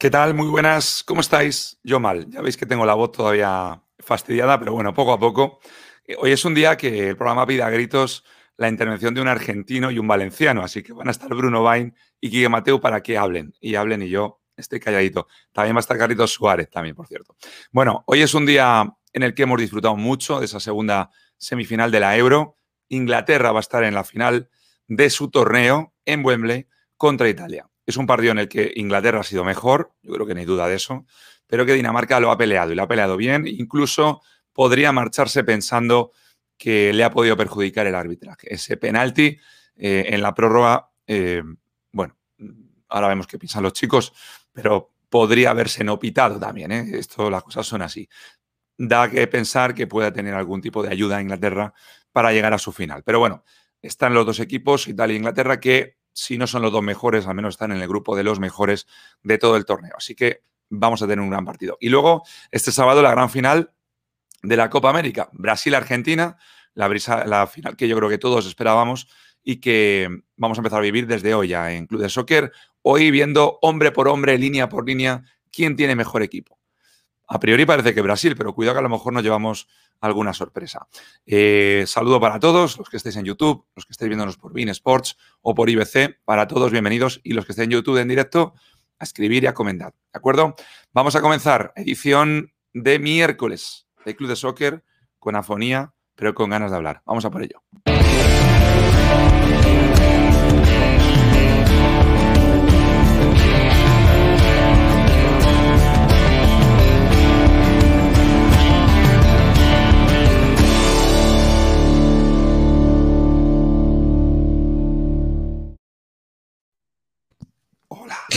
¿Qué tal? Muy buenas. ¿Cómo estáis? Yo mal. Ya veis que tengo la voz todavía fastidiada, pero bueno, poco a poco. Eh, hoy es un día que el programa pide a gritos la intervención de un argentino y un valenciano, así que van a estar Bruno Bain y Quique Mateo para que hablen. Y hablen y yo estoy calladito. También va a estar Carlitos Suárez, también, por cierto. Bueno, hoy es un día en el que hemos disfrutado mucho de esa segunda semifinal de la Euro. Inglaterra va a estar en la final de su torneo en Wembley contra Italia. Es un partido en el que Inglaterra ha sido mejor, yo creo que no hay duda de eso, pero que Dinamarca lo ha peleado y lo ha peleado bien. Incluso podría marcharse pensando que le ha podido perjudicar el arbitraje. Ese penalti eh, en la prórroga, eh, bueno, ahora vemos qué piensan los chicos, pero podría haberse no pitado también. ¿eh? Esto, las cosas son así. Da que pensar que pueda tener algún tipo de ayuda a Inglaterra para llegar a su final. Pero bueno, están los dos equipos, Italia e Inglaterra, que si no son los dos mejores, al menos están en el grupo de los mejores de todo el torneo. Así que vamos a tener un gran partido. Y luego, este sábado, la gran final de la Copa América, Brasil-Argentina, la, la final que yo creo que todos esperábamos y que vamos a empezar a vivir desde hoy ya en Club de Soccer, hoy viendo hombre por hombre, línea por línea, quién tiene mejor equipo. A priori parece que Brasil, pero cuidado que a lo mejor nos llevamos alguna sorpresa. Eh, saludo para todos, los que estéis en YouTube, los que estéis viéndonos por Bean Sports o por IBC, para todos bienvenidos y los que estén en YouTube en directo, a escribir y a comentar. ¿De acuerdo? Vamos a comenzar edición de miércoles de Club de Soccer con afonía, pero con ganas de hablar. Vamos a por ello.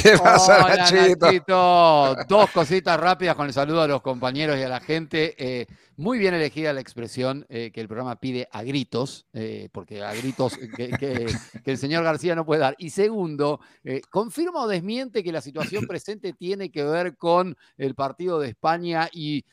¿Qué pasa, Hola, Nachito? Nachito. Dos cositas rápidas con el saludo a los compañeros y a la gente. Eh, muy bien elegida la expresión eh, que el programa pide a gritos, eh, porque a gritos que, que- que el señor García no puede dar. Y segundo, eh, confirma o desmiente que la situación presente tiene que ver con el partido de España y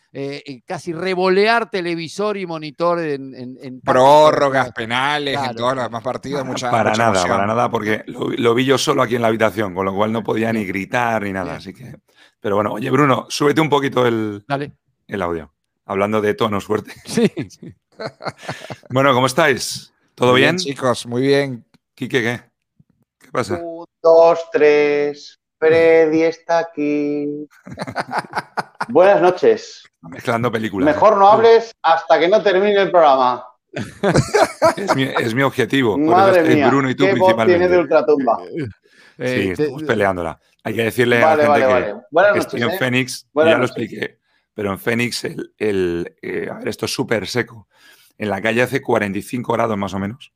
casi revolear televisor y monitor en, en, en Prórrogas, penales, en Claro. todos los demás partidos, mucha para mucha nada, emoción. para nada, porque lo, lo vi yo solo aquí en la habitación, con lo cual no podía ni gritar ni nada. Así que. Pero bueno, oye, Bruno, súbete un poquito el, Dale. el audio. Hablando de tono fuerte. Sí. Bueno, ¿cómo estáis? ¿Todo Muy bien? chicos? Muy bien. Quique, ¿qué? ¿Qué pasa? Un, dos, tres. Freddy está aquí. Buenas noches. Mezclando películas. ¿eh? Mejor no hables hasta que no termine el programa. Es mi, es mi objetivo. Madre mía. Bruno y tú ¿Qué voz tiene principalmente. de ultratumba? Sí, Eh, estamos peleándola. Hay que decirle Vale, a la vale, gente vale. que, Buenas que noches. estoy en ¿eh? Fénix, ya lo noches. expliqué, pero en Fénix, el, eh, esto es súper seco. En la calle hace 45 grados más o menos.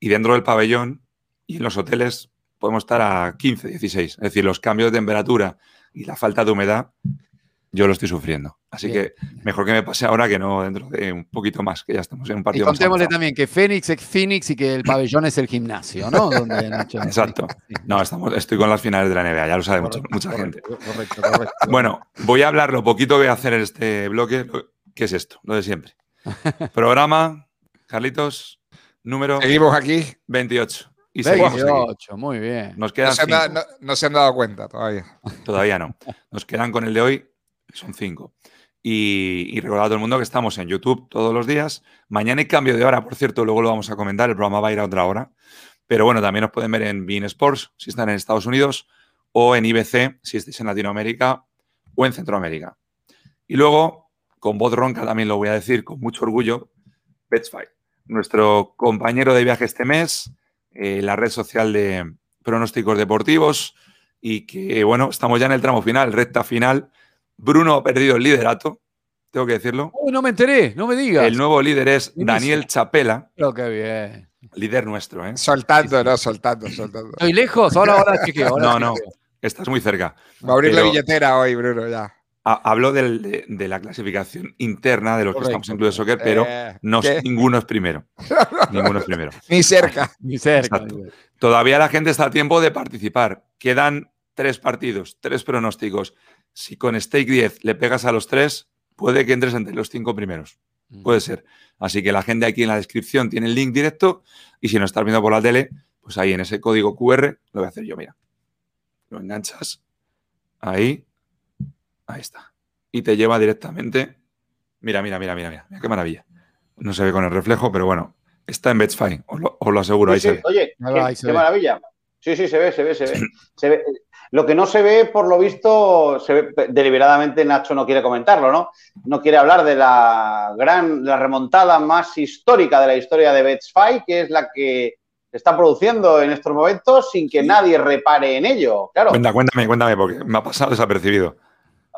Y dentro del pabellón y en los hoteles podemos estar a 15, 16. Es decir, los cambios de temperatura y la falta de humedad, yo lo estoy sufriendo. Así Bien. que mejor que me pase ahora que no dentro de un poquito más, que ya estamos en un Y partido más contémosle también que Fénix es Phoenix y que el pabellón es el gimnasio, ¿no? Donde Nacho- Exacto. No, estamos, estoy con las finales de la NBA, ya lo sabe Correcto, mucha correcto, gente. Correcto, correcto. Bueno, voy a hablar lo poquito que voy a hacer en este bloque. lo- ¿Qué es esto? Lo de siempre. Programa, Carlitos, número Seguimos aquí. 28. Y seguimos aquí. 28, muy bien. Nos No quedan se, han dado, cinco. no- no se han dado cuenta todavía. Todavía no. Nos quedan con el de hoy, son cinco. Y, y recordad a todo el mundo que estamos en YouTube todos los días. Mañana hay cambio de hora, por cierto, luego lo vamos a comentar. El programa va a ir a otra hora. Pero bueno, también nos pueden ver en Bean Sports, si están en Estados Unidos, o en IBC, si estáis en Latinoamérica o en Centroamérica. Y luego, con voz ronca también lo voy a decir con mucho orgullo, Betsfight, nuestro compañero de viaje este mes, eh, la red social de pronósticos deportivos y que, bueno, estamos ya en el tramo final, recta final. Bruno ha perdido el liderato, tengo que decirlo. Uy, no me enteré, no me digas. El nuevo líder es. Daniel Chapela, qué bien. líder nuestro, ¿eh? Soltando, no, soltando, soltando. ¿Estoy lejos? Ahora, ahora chequeo. ahora No, no, estás muy cerca. Va a abrir la billetera hoy, Bruno, ya. Ha- Hablo del- de, de la clasificación interna de los que estamos en Club de Soccer, pero Eh, no, ninguno es primero. ninguno es primero. Ni cerca. Ni cerca. Exacto. Todavía la gente está a tiempo de participar. Quedan tres partidos, tres pronósticos. Si con Stake 10 le pegas a los tres, puede que entres entre los cinco primeros. Puede ser. Así que la gente aquí en la descripción tiene el link directo y si no estás viendo por la tele, pues ahí en ese código QR lo voy a hacer yo, mira. Lo enganchas. Ahí. Ahí está. Y te lleva directamente. Mira, mira, mira, mira, mira. Mira qué maravilla. No se ve con el reflejo, pero bueno, está en Betfair, os lo, os lo aseguro, ahí Sí, se ve. Oye, Ahí qué, va, ahí se qué ve. maravilla. Sí, sí, se ve, se ve, se ve. Se ve. Lo que no se ve, por lo visto, se ve, deliberadamente Nacho no quiere comentarlo, ¿no? No quiere hablar de la gran, la remontada más histórica de la historia de Betfair, que es la que se está produciendo en estos momentos sin que nadie repare en ello. Claro, Cuenta, cuéntame, cuéntame, porque me ha pasado desapercibido.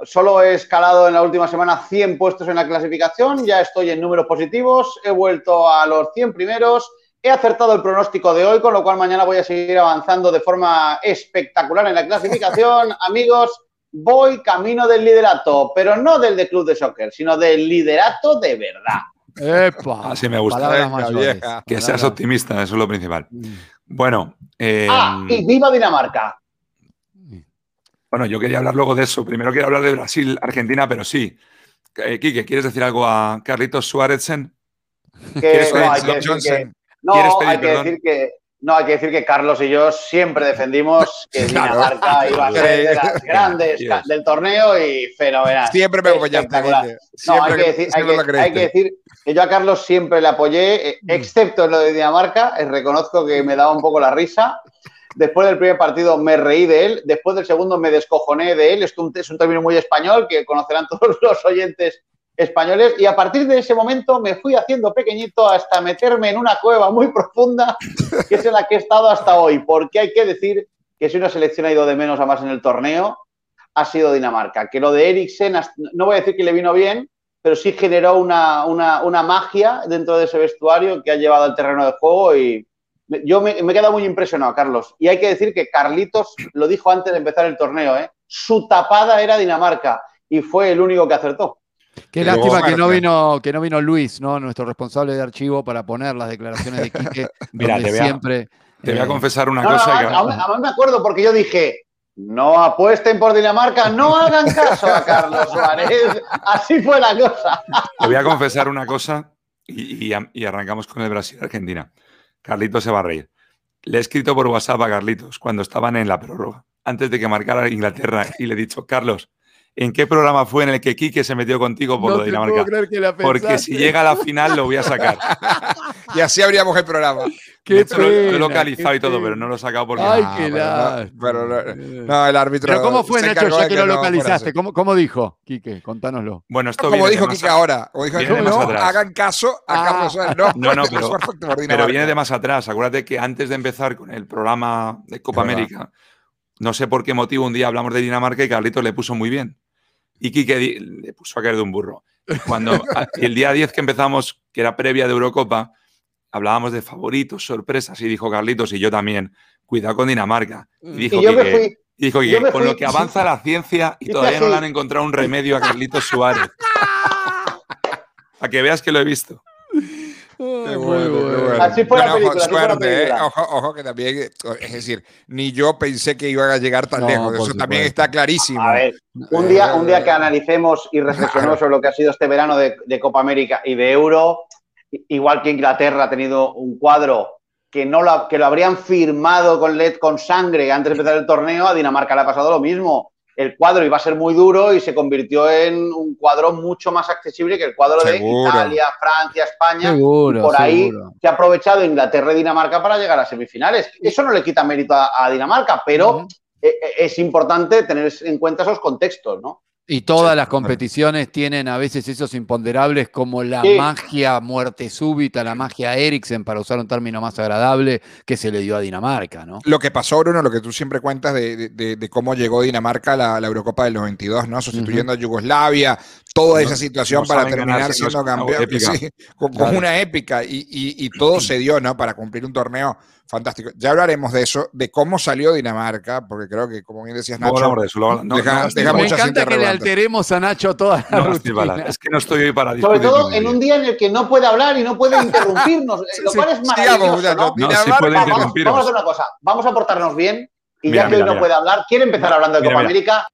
solo he escalado en la última semana 100 puestos en la clasificación, ya estoy en números positivos, he vuelto a los 100 primeros, he acertado el pronóstico de hoy, con lo cual mañana voy a seguir avanzando de forma espectacular en la clasificación. Amigos, voy camino del liderato, pero no del de Club de Soccer, sino del liderato de verdad. ¡Epa! Así me gusta. Vieja. Que seas optimista, eso es lo principal. Mm. Bueno, eh, Ah, y viva Dinamarca. bueno, yo quería hablar luego de eso. Primero quiero hablar de Brasil, Argentina, pero sí. Eh, Quique, ¿quieres decir algo a Carlitos Suárezsen? Que, ¿Quieres no, pedir hay que perdón, decir Johnson? que, no, ¿Quieres pedir hay que perdón? decir que no, hay que decir que Carlos y yo siempre defendimos que Claro. Dinamarca iba a ser de las grandes Yes. del torneo y fenomenal. Siempre me apoyaste. No, hay que, decir, hay, que, hay que decir que yo a Carlos siempre le apoyé, eh, excepto en lo de Dinamarca. eh, Reconozco que me daba un poco la risa. Después del primer partido me reí de él. Después del segundo me descojoné de él. Es un- es un término muy español que conocerán todos los oyentes españoles. Y a partir de ese momento me fui haciendo pequeñito hasta meterme en una cueva muy profunda, que es en la que he estado hasta hoy. Porque hay que decir que si una selección ha ido de menos a más en el torneo, ha sido Dinamarca. Que lo de Eriksen, no voy a decir que le vino bien, pero sí generó una, una- una magia dentro de ese vestuario que ha llevado al terreno de juego y yo me, me he quedado muy impresionado, Carlos. Y hay que decir que Carlitos lo dijo antes de empezar el torneo, ¿eh? su tapada era Dinamarca y fue el único que acertó. Qué Pero lástima que no vino, que no vino Luis, ¿no? Nuestro responsable de archivo para poner las declaraciones de Quique. Mira, donde te voy a- siempre. Te voy a eh, confesar una No, no, cosa. a- que- a- a mí me acuerdo porque yo dije, no apuesten por Dinamarca, no hagan caso a Carlos Suárez. Así fue la cosa. Te voy a confesar una cosa y, y- y arrancamos con el Brasil-Argentina. Carlitos se va a reír. Le he escrito por WhatsApp a Carlitos cuando estaban en la prórroga, antes de que marcara Inglaterra, y le he dicho, Carlos, ¿en qué programa fue en el que Quique se metió contigo por no lo de Dinamarca? creer que la Porque si llega a la final lo voy a sacar. Y así abríamos el programa. Qué De hecho, lo, lo he pena, localizado y todo, pena. pero no lo he sacado porque... Ay, Ah, qué pero no- pero no- No, el árbitro. Pero ¿cómo fue, Nacho, ya que lo localizaste? ¿Cómo, cómo dijo, Quique? Contánoslo. Bueno, esto Como viene de dijo a- ahora. Como dijo, no, más atrás. hagan caso a Ah. Carlos Suárez. No, No, no, pero- viene de más atrás. Acuérdate que antes de empezar con el programa de Copa. América, no sé por qué motivo un día hablamos de Dinamarca y Carlitos le puso muy bien. Y Quique le puso a caer de un burro. Cuando, el día 10 que empezamos, que era previa de Eurocopa, hablábamos de favoritos, sorpresas, y dijo Carlitos, y yo también, cuidado con Dinamarca. Y dijo Y yo me Quique, fui, y dijo y Quique, yo me con lo que avanza la ciencia y todavía no le han encontrado un remedio a Carlitos Suárez. A que veas que lo he visto. Qué bueno, qué bueno. Así fue la Bueno, ojo, película, así fue la suerte, eh. película. Ojo, ojo, que también, eh, es decir, ni yo pensé que iban a llegar tan No, lejos. Eso también supuesto. está clarísimo. A ver, un día, un día que analicemos y reflexionemos sobre lo que ha sido este verano de, de Copa América y de Euro, igual que Inglaterra ha tenido un cuadro que no lo, que lo habrían firmado con LED con sangre antes de empezar el torneo, a Dinamarca le ha pasado lo mismo. El cuadro iba a ser muy duro y se convirtió en un cuadro mucho más accesible que el cuadro Seguro. de Italia, Francia, España. Seguro, por ahí seguro. se ha aprovechado Inglaterra y Dinamarca para llegar a semifinales. Eso no le quita mérito a, a Dinamarca, pero eh, eh, es importante tener en cuenta esos contextos, ¿no? Y todas las competiciones tienen a veces esos imponderables como la Sí. magia muerte súbita, la magia Eriksen, para usar un término más agradable, que se le dio a Dinamarca, ¿no? Lo que pasó, Bruno, lo que tú siempre cuentas de, de- cómo llegó Dinamarca a la, la Eurocopa del 92, ¿no? Sustituyendo a Yugoslavia, toda No- esa situación no para terminar si no es siendo una campeón. épica. sí, con, con Claro. una épica y, y- y todo se dio, ¿no? Para cumplir un torneo fantástico. Ya hablaremos de eso, de cómo salió Dinamarca, porque creo que, como bien decías, Nacho, de eso. no- deja- no- deja no- Me encanta que le alteremos a Nacho toda la no rutina. Es que no estoy hoy para Sobre todo con en un día en el que no puede hablar y no puede interrumpirnos, eh, lo sí, cual es sigamos, maravilloso. ¿no? No, sí Dinamarca- vamos, vamos a hacer una cosa, vamos a portarnos bien y Mira, ya que mira, hoy no mira. puede hablar, quiere empezar hablando de Mira, Copa mira. América.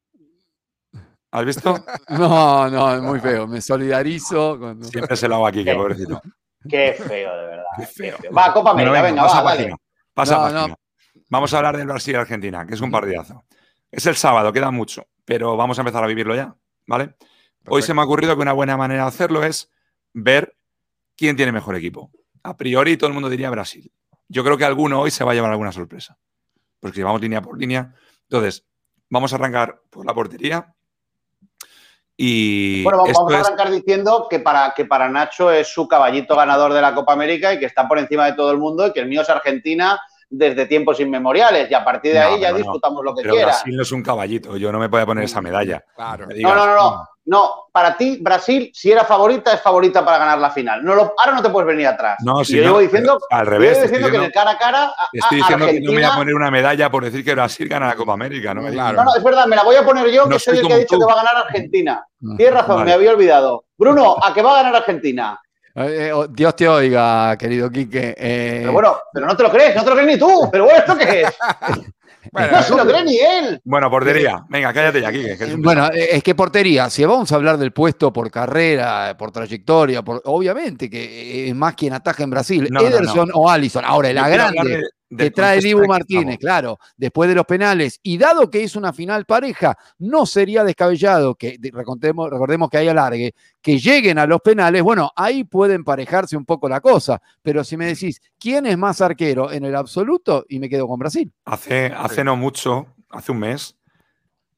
¿Has visto? No, no, es muy feo. Me solidarizo. con- Siempre se lo hago aquí, que ¿Qué? pobrecito. Qué feo, de verdad. Qué qué feo. Va, Copa América, venga, pasa va, página. Pasa No, página. no. Vamos a hablar del Brasil y Argentina, que es un partidazo. Es el sábado, queda mucho, pero vamos a empezar a vivirlo ya, ¿vale? Hoy se me ha ocurrido que una buena manera de hacerlo es ver quién tiene mejor equipo. A priori todo el mundo diría Brasil. Yo creo que alguno hoy se va a llevar alguna sorpresa. Porque vamos línea por línea. Entonces, vamos a arrancar por la portería. Y Bueno, vamos, a es- arrancar diciendo que para, que para Nacho es su caballito ganador de la Copa América y que está por encima de todo el mundo y que el mío es Argentina desde tiempos inmemoriales y a partir de No, ahí ya no. disfrutamos lo que pero quiera. Brasil no es un caballito. Yo no me voy a poner esa medalla. Claro. Me No, digas, no, no, no. No, para ti, Brasil, si era favorita, es favorita para ganar la final. No lo- ahora no te puedes venir atrás. No, si yo no, llevo diciendo, al yo revés. llevo te estoy diciendo que en el diciendo- cara a cara te estoy a diciendo que no me voy a Argentina- poner una medalla por decir que Brasil gana la Copa América. No me digas. Claro. No, no, es verdad, me la voy a poner yo, No que soy el que ha dicho tú. que va a ganar Argentina. Tienes razón, Vale. me había olvidado. Bruno, ¿a qué va a ganar Argentina? Eh, eh, oh, Dios te oiga, querido Quique. Eh, Pero bueno, pero no te lo crees, no te lo crees ni tú. Pero bueno, ¿esto qué es? Bueno, No se lo cree ni él. Bueno, portería. Venga, cállate ya, Kike, que es un Bueno, es que portería, si vamos a hablar del puesto por carrera, por trayectoria, por, obviamente que es más quien ataja en Brasil, No, no, Ederson o Allison. Ahora, la grande de- que trae Dibu Martínez, claro, después de los penales, y dado que es una final pareja, no sería descabellado que, de- recordemos, recordemos que hay alargue, que lleguen a los penales, bueno, ahí puede emparejarse un poco la cosa, pero si me decís, ¿quién es más arquero en el absoluto? Y me quedo con Brasil. Hace, hace no mucho, hace un mes,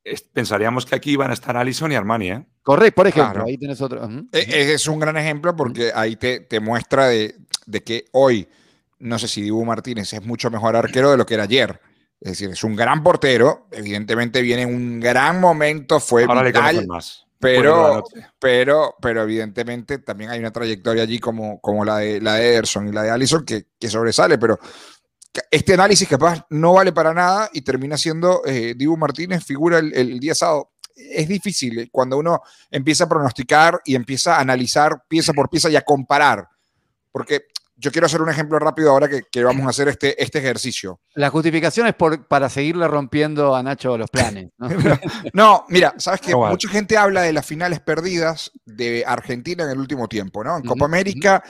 es- pensaríamos que aquí iban a estar Allison y Armani, ¿eh? Correcto, por ejemplo, Claro. ahí tenés otro. ujú. E- es un gran ejemplo porque ahí te, te muestra de, de que hoy, no sé si Dibu Martínez es mucho mejor arquero de lo que era ayer. Es decir, es un gran portero, evidentemente viene en un gran momento, fue Ahora le vital, conocen más. pero- pero, pero evidentemente también hay una trayectoria allí como, como la, de, la de Ederson y la de Allison que, que sobresale, pero este análisis capaz no vale para nada y termina siendo eh, Dibu Martínez figura el, el día sábado. Es difícil eh, cuando uno empieza a pronosticar y empieza a analizar pieza por pieza y a comparar, porque yo quiero hacer un ejemplo rápido ahora que, que vamos a hacer este, este ejercicio. La justificación es por, para seguirle rompiendo a Nacho los planes. ¿no? No, mira, sabes que mucha gente habla de las finales perdidas de Argentina en el último tiempo, ¿no? En Copa América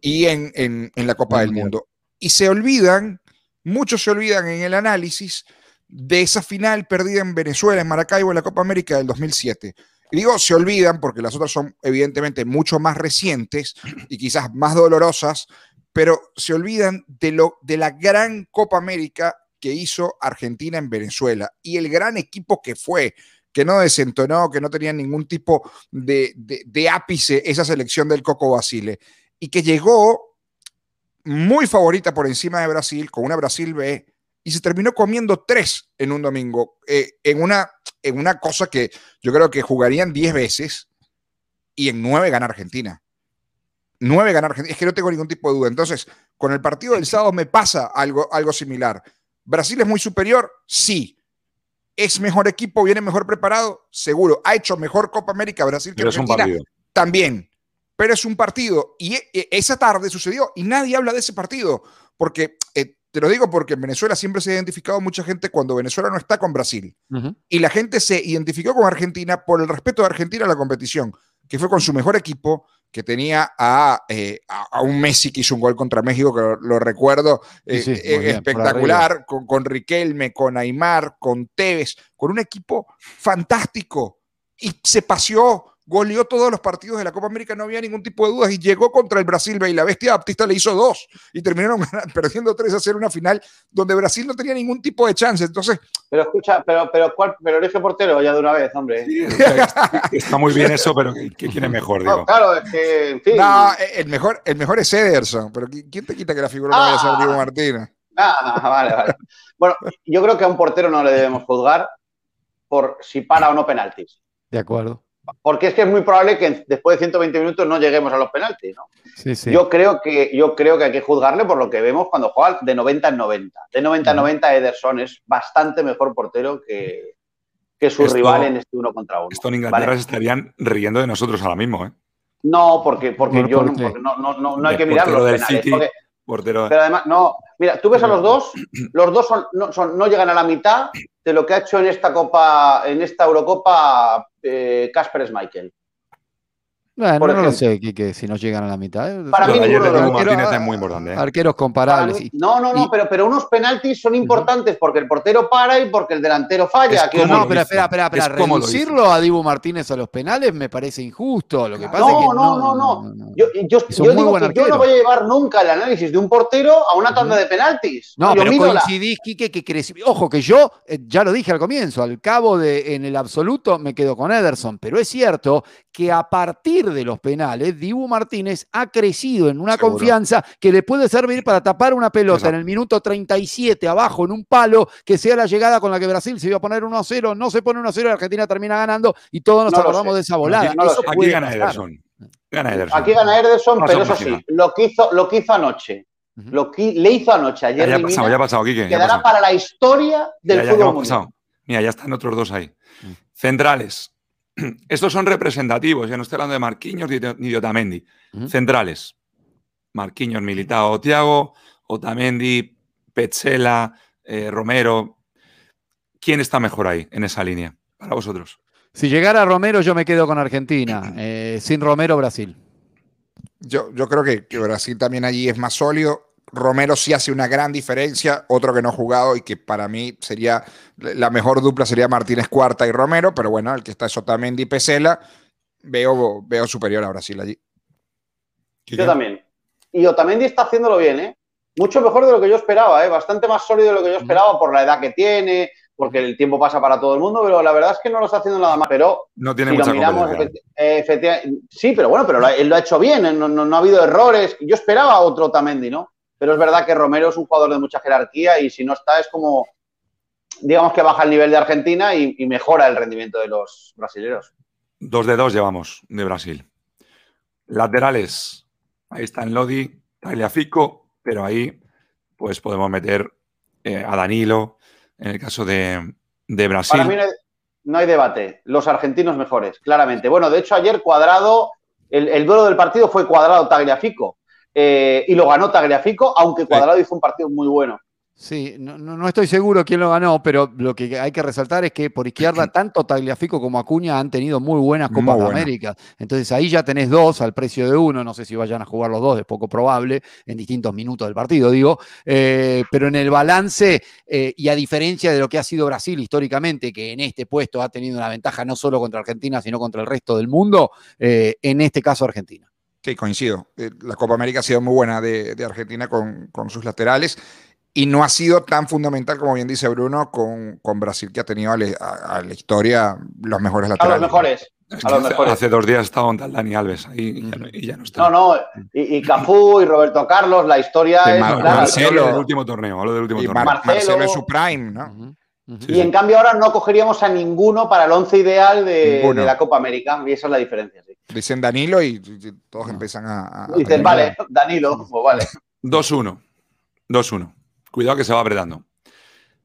y en, en- en la Copa del. Mundo. Y se olvidan, muchos se olvidan en el análisis de esa final perdida en Venezuela, en Maracaibo, en la Copa América del 2007. Y digo, se olvidan porque las otras son evidentemente mucho más recientes y quizás más dolorosas, pero se olvidan de, lo, de la gran Copa América que hizo Argentina en Venezuela y el gran equipo que fue, que no desentonó, que no tenía ningún tipo de, de- ápice esa selección del Coco Basile y que llegó muy favorita por encima de Brasil, con una Brasil B, y se terminó comiendo tres en un domingo, eh, en, una, en una cosa que yo creo que jugarían 10 veces y en nueve gana Argentina. Nueve gana Argentina. Es que no tengo ningún tipo de duda. Entonces, con el partido del sábado me pasa algo, algo similar. ¿Brasil es muy superior? Sí. ¿Es mejor equipo? ¿Viene mejor preparado? Seguro. ¿Ha hecho mejor Copa América Brasil que Pero es un Argentina? partido. También. Pero es un partido. Y e- e- esa tarde sucedió y nadie habla de ese partido. Porque, eh, te lo digo porque en Venezuela siempre se ha identificado mucha gente cuando Venezuela no está con Brasil y la gente se identificó con Argentina por el respeto de Argentina a la competición, que fue con su mejor equipo, que tenía a, eh, a, a un Messi que hizo un gol contra México, que lo, lo recuerdo, eh, Sí, sí, eh, bien, espectacular, con, con Riquelme, con Aymar, con Tevez, con un equipo fantástico. Y se paseó, goleó todos los partidos de la Copa América, no había ningún tipo de dudas, y llegó contra el Brasil y la bestia Baptista le hizo dos, y terminaron perdiendo 3 a 0 una final donde Brasil no tenía ningún tipo de chance. Entonces, Pero escucha, pero, pero, ¿cuál, pero elige portero ya de una vez, hombre. Sí, está, está muy bien eso, pero ¿qué- ¿qué quién es mejor? No, Digo. claro, es que, en fin. No, el mejor, el mejor es Ederson, pero ¿qui- ¿quién te quita que la figura no vaya a ser Ah. Diego Martínez? Ah, vale, vale. Bueno, yo creo que a un portero no le debemos juzgar por si para o no penaltis. De acuerdo. Porque es que es muy probable que después de 120 minutos no lleguemos a los penaltis, ¿no? Sí, sí. Yo, creo que, yo creo que hay que juzgarle por lo que vemos cuando juega de 90 en 90. De 90 en 90 Ederson es bastante mejor portero que, que su Esto- rival en este uno contra uno. Esto en Inglaterra ¿vale? se estarían riendo de nosotros ahora mismo, ¿eh? No, porque, porque ¿Por- yo por no, qué? porque no, no, no, no hay que mirar los penales. City. porque- Portero. pero además, no, mira, tú ves a los dos, los dos son, no, son- no llegan a la mitad de lo que ha hecho en esta Copa, en esta Eurocopa eh, Casper Schmeichel. Bueno, por no lo sé, Quique, si nos llegan a la mitad. ¿eh? Para Lo mí ayer de dos. Martínez es muy importante, ¿eh? Arqueros Para comparables. mí- no, no, no, y- pero, pero unos penaltis son importantes porque el portero para y porque el delantero falla. Es que como No, lo no, pero espera, espera, Reducirlo a Dibu Martínez a los penales me parece injusto. Lo que pasa No, es que no, no, no. no. Yo, yo, yo digo que yo no voy a llevar nunca el análisis de un portero a una tanda de penaltis. No, yo pero miro la- coincidís, Quique, que creció. Ojo, que yo, eh, ya lo dije al comienzo, al cabo de, en el absoluto, me quedo con Ederson, pero es cierto que a partir de los penales, Dibu Martínez ha crecido en una Seguro. confianza que le puede servir para tapar una pelota Exacto. en el minuto 37 abajo en un palo, que sea la llegada con la que Brasil se iba a poner 1 a 0, no se pone 1 a 0 y Argentina termina ganando y todos nos No acordamos de esa volada. no Eso. Aquí gana. Ederson. Gana Ederson. Aquí gana Ederson, pero eso sí, lo que hizo, lo que hizo anoche, lo que le hizo anoche a Ya, ya pasado, ya ha pasado, Quique. quedará pasado. para la historia del Ya, ya, fútbol mundial. pasado. Mira, ya están otros dos ahí. Mm. Centrales. Estos son representativos, ya no estoy hablando de Marquinhos ni de, Otamendi. Centrales. Marquinhos, Militao, Tiago, Otamendi, Petzela, eh, Romero. ¿Quién está mejor ahí en esa línea para vosotros? Si llegara Romero, yo me quedo con Argentina. Eh, sin Romero, Brasil. Yo, yo creo que, que Brasil también allí es más sólido. Romero sí hace una gran diferencia, otro que no ha jugado y que para mí sería la mejor dupla sería Martínez Cuarta y Romero, pero bueno, el que está es Otamendi y Pesela, veo, veo superior a Brasil allí. Yo también. Y Otamendi está haciéndolo bien, ¿eh? Mucho mejor de lo que yo esperaba, ¿eh? Bastante más sólido de lo que yo esperaba por la edad que tiene, porque el tiempo pasa para todo el mundo, pero la verdad es que no lo está haciendo nada más. Pero No tiene si lo mucha miramos, competencia. efecti- eh, efectiva- sí, pero bueno, pero lo ha- él lo ha hecho bien, ¿eh? no, no- no ha habido errores. Yo esperaba otro Otamendi, ¿no? Pero es verdad que Romero es un jugador de mucha jerarquía y si no está es como, digamos que baja el nivel de Argentina y, y mejora el rendimiento de los brasileños. Dos de dos llevamos de Brasil. Laterales. Ahí están Lodi, Tagliafico, pero ahí pues podemos meter eh, a Danilo en el caso de, de Brasil. Para mí no hay, no hay debate. Los argentinos mejores, claramente. Bueno, de hecho, ayer Cuadrado, el, el duelo del partido fue Cuadrado-Tagliafico. Eh, y lo ganó Tagliafico, aunque Cuadrado hizo un partido muy bueno. Sí, no, estoy seguro quién lo ganó, pero lo que hay que resaltar es que por izquierda tanto Tagliafico como Acuña han tenido muy buenas Muy Copas de. América. Entonces ahí ya tenés dos al precio de uno, no sé si vayan a jugar los dos, es poco probable, en distintos minutos del partido, digo. Eh, pero en el balance, eh, y a diferencia de lo que ha sido Brasil históricamente, que en este puesto ha tenido una ventaja no solo contra Argentina, sino contra el resto del mundo, eh, en este caso Argentina. Sí, coincido. Eh, La Copa América ha sido muy buena de, de Argentina con, con sus laterales y no ha sido tan fundamental, como bien dice Bruno, con, con Brasil, que ha tenido a, le- a- a la historia los mejores A laterales. los mejores. Es a los hace, mejores. hace dos días estaba Dani Alves ahí y ya no, y ya no está. No, no. Y, y Cafú y Roberto Carlos, la historia Sí, es. Mar-. Marcelo, del Marcelo. último torneo, hablo del último Y torneo. Mar- Marcelo. Marcelo en su prime, ¿no? Sí, Y en cambio ahora no cogeríamos a ninguno para el once ideal de, la Copa América. Y esa es la diferencia. sí. Dicen Danilo y, y todos No. empiezan a... Dicen, vale, Danilo, pues vale. 2-1. 2-1. Cuidado que se va apretando.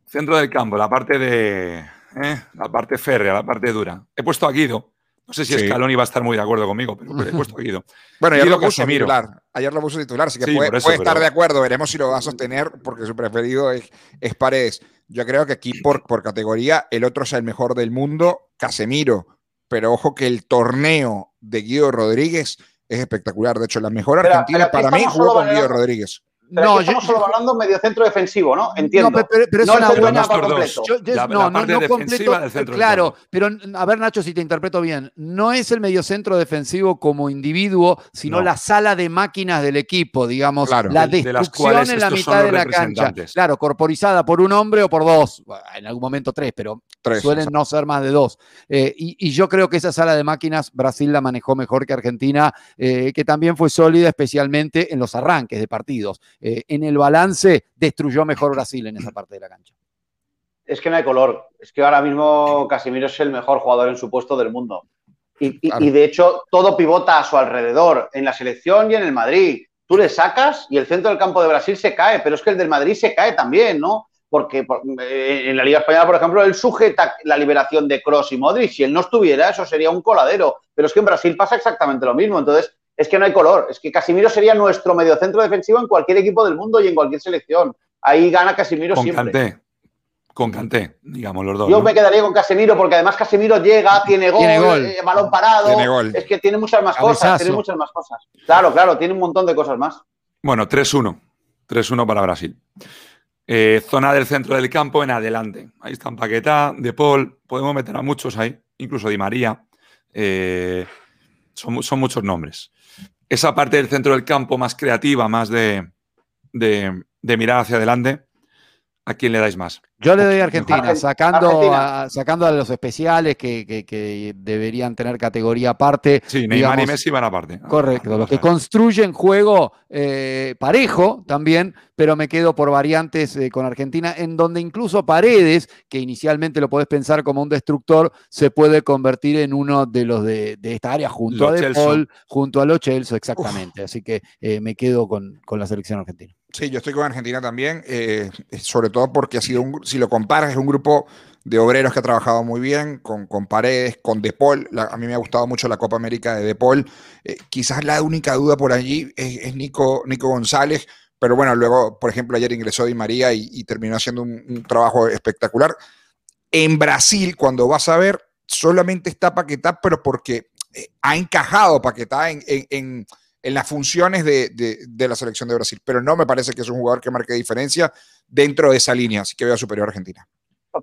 Centro del campo, la parte de. eh, la parte férrea, la parte dura. He puesto a Guido. No sé si Sí. Scaloni va a estar muy de acuerdo conmigo, pero he puesto a Guido. Bueno, ayer Guido lo puso Casemiro. titular. Ayer lo puso titular, así que Sí, puede, por eso, puede estar de acuerdo. Veremos si lo va a sostener, porque su preferido es, es Paredes. Yo creo que aquí, por, por categoría, el otro es el mejor del mundo, Casemiro. Pero ojo que el torneo de Guido Rodríguez es espectacular. De hecho, la mejor argentina pero para mí jugó con Guido Rodríguez. Pero No, yo- estamos yo- solo hablando medio centro defensivo, ¿no? Entiendo. No, pero, pero es No una buena completo. Yo- yo- La- no, la no, parte no defensiva completo, del centro del claro, pero a ver Nacho si te interpreto bien, no es el mediocentro defensivo como individuo, sino No. la sala de máquinas del equipo, digamos, Claro. la De- de las destrucción cuales en la mitad de la cancha, claro, corporizada por un hombre o por dos, en algún momento tres, pero Tres, suelen no ser más de dos. Eh, y, y yo creo que esa sala de máquinas Brasil la manejó mejor que Argentina, eh, que también fue sólida, especialmente en los arranques de partidos. Eh, en el balance destruyó mejor Brasil en esa parte de la cancha. Es que no hay color. Es que ahora mismo Casemiro es el mejor jugador en su puesto del mundo. Y, y- Claro. y, de hecho todo pivota a su alrededor, en la selección y en el Madrid. Tú le sacas y el centro del campo de Brasil se cae, pero es que el del Madrid se cae también, ¿no? Porque por- eh, en la Liga Española, por ejemplo, él sujeta la liberación de Cross y Modric. Si él no estuviera, eso sería un coladero. Pero es que en Brasil pasa exactamente lo mismo. Entonces, es que no hay color. Es que Casimiro sería nuestro mediocentro defensivo en cualquier equipo del mundo y en cualquier selección. Ahí gana Casimiro Con siempre. Kanté. Con Kanté, digamos los dos. Yo ¿no? me quedaría con Casemiro porque además Casemiro llega, tiene gol, Tiene gol. eh, balón parado. Tiene gol. Es que tiene muchas más cosas, tiene muchas más cosas. Claro, claro, tiene un montón de cosas más. Bueno, 3-1. 3-1 para Brasil. Eh, zona del centro del campo en adelante. Ahí están Paquetá, De Paul. Podemos meter a muchos ahí, incluso Di María. Eh, son muchos nombres. Esa parte del centro del campo más creativa, más de, de, mirar hacia adelante, ¿a quién le dais más? Yo le doy a Argentina, Argen- sacando, Argentina. A, sacando a los especiales que, que- que deberían tener categoría aparte. Sí, Neymar y Messi van aparte. Correcto, los que construyen juego eh, parejo también, pero me quedo por variantes eh, con Argentina, en donde incluso Paredes, que inicialmente lo podés pensar como un destructor, se puede convertir en uno de los de, de esta área junto Lo a De. Paul, junto a Lo Celso, exactamente. Así que eh, me quedo con, con la selección argentina. Sí, yo estoy con Argentina también, eh, sobre todo porque ha sido un, si lo comparas, es un grupo de obreros que ha trabajado muy bien, con, con Paredes, con De Paul. La- a mí me ha gustado mucho la Copa América de De Paul. Eh, quizás la única duda por allí es, es Nico, Nico González, pero bueno, luego, por ejemplo, ayer ingresó Di María y, y terminó haciendo un, un trabajo espectacular. En Brasil, cuando vas a ver, solamente está Paquetá, pero porque eh, ha encajado Paquetá en, en- en- en las funciones de, de- la selección de Brasil, pero no me parece que es un jugador que marque diferencia dentro de esa línea, así que veo superior a Argentina.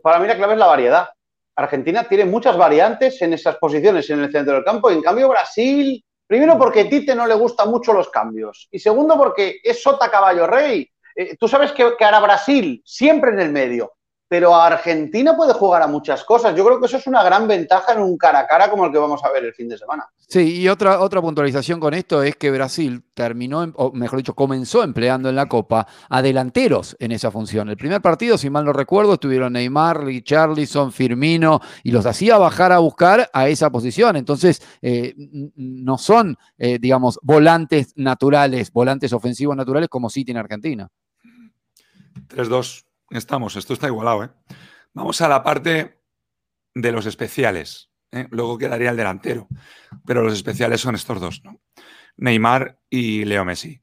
Para mí la clave es la variedad. Argentina tiene muchas variantes en esas posiciones en el centro del campo. En cambio, Brasil, primero porque a Tite no le gustan mucho los cambios. Y segundo porque es sota caballo rey. Eh, Tú sabes que, que hará Brasil siempre en el medio. Pero Argentina puede jugar a muchas cosas. Yo creo que eso es una gran ventaja en un cara a cara como el que vamos a ver el fin de semana. Sí, y otra, otra puntualización con esto es que Brasil terminó, o mejor dicho, comenzó empleando en la Copa a delanteros en esa función. El primer partido, si mal no recuerdo, estuvieron Neymar, Richarlison, Firmino, y los hacía bajar a buscar a esa posición. Entonces, eh, no son, eh, digamos, volantes naturales, volantes ofensivos naturales como sí tiene Argentina. 3-2. Estamos, esto está igualado. ¿eh? Vamos a la parte de los especiales. ¿eh? Luego quedaría el delantero. Pero los especiales son estos dos, ¿no? Neymar y Leo Messi.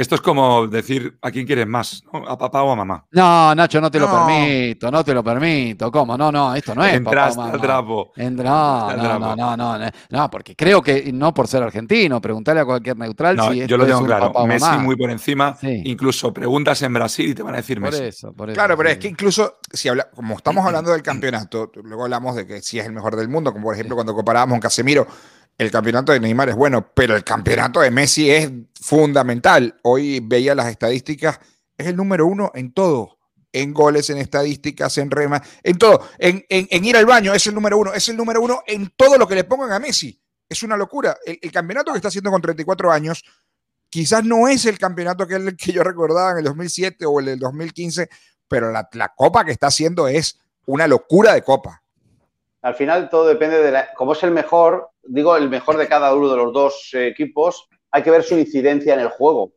Esto es como decir a quién quieres más, ¿no? a papá o a mamá. No, Nacho, no te lo permito, no te lo permito. ¿Cómo? No, no, esto no es. papá o Entraste mamá. al trapo. No, no, trapo. no, no, no, no, no, porque creo que no por ser argentino, preguntarle a cualquier neutral No, si yo esto lo es tengo un claro. papá o Messi mamá. muy por encima. Sí. Incluso preguntas en Brasil y te van a decir Por Messi. eso, por eso. Claro, pero sí. es que incluso si habla, como estamos hablando del campeonato, luego hablamos de que sí es el mejor del mundo, como por ejemplo cuando comparábamos con Casemiro, el campeonato de Neymar es bueno, pero el campeonato de Messi es fundamental. Hoy veía las estadísticas, es el número uno en todo. En goles, en estadísticas, en remas, en todo. En, ir al baño es el número uno. Es el número uno en todo lo que le pongan a Messi. Es una locura. El, campeonato que está haciendo con 34 años quizás no es el campeonato que, el que yo recordaba en el 2007 o el del 2015, pero la copa que está haciendo es una locura de copa. Al final todo depende de la, como es el mejor, digo el mejor de cada uno de los dos eh, equipos, hay que ver su incidencia en el juego.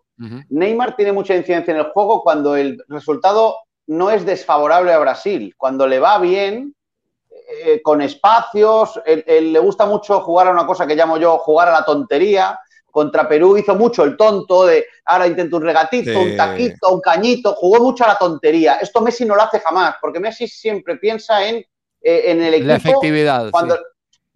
Neymar tiene mucha incidencia en el juego cuando el resultado no es desfavorable a Brasil, cuando le va bien, eh, con espacios, él- él le gusta mucho jugar a una cosa que llamo yo jugar a la tontería. Contra Perú hizo mucho el tonto de ahora intento un regatito, Sí. un taquito, un cañito, jugó mucho a la tontería. Esto Messi no lo hace jamás, porque Messi siempre piensa en, eh, en el equipo. La efectividad. Cuando, sí.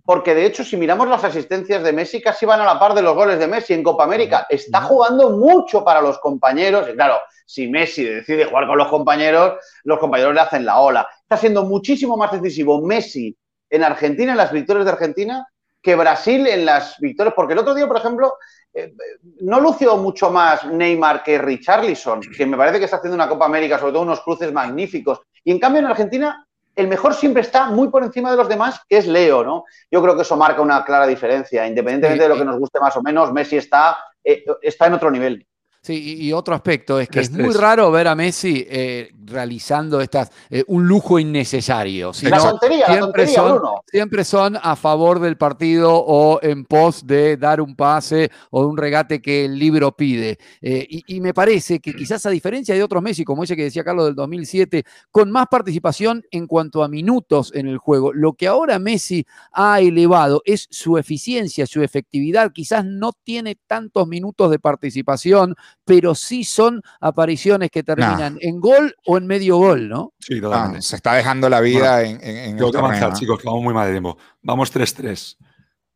Porque de hecho, si miramos las asistencias de Messi, casi van a la par de los goles de Messi en Copa América. Está jugando mucho para los compañeros. Y claro, si Messi decide jugar con los compañeros, los compañeros le hacen la ola. Está siendo muchísimo más decisivo Messi en Argentina, en las victorias de Argentina, que Brasil en las victorias. Porque el otro día, por ejemplo, eh, no lució mucho más Neymar que Richarlison, que me parece que está haciendo una Copa América, sobre todo unos cruces magníficos. Y en cambio, en Argentina, el mejor siempre está muy por encima de los demás, que es Leo, ¿no? Yo creo que eso marca una clara diferencia. Independientemente de lo que nos guste más o menos, Messi está, eh, está en otro nivel. Sí, y, y otro aspecto es que es Este muy raro ver a Messi eh, realizando estas eh, un lujo innecesario. La tontería, la siempre tontería, son, Bruno. siempre son a favor del partido o en pos de dar un pase o de un regate que el libro pide. Eh, y, y me parece que quizás a diferencia de otros Messi, como ese que decía Carlos del 2007, con más participación en cuanto a minutos en el juego, lo que ahora Messi ha elevado es su eficiencia, su efectividad. Quizás no tiene tantos minutos de participación, pero sí son apariciones que terminan en gol o en medio gol, ¿no? Sí, Ah, totalmente. se está dejando la vida en, en, en Tengo que avanzar, chicos, que vamos muy mal de tiempo. Vamos 3-3.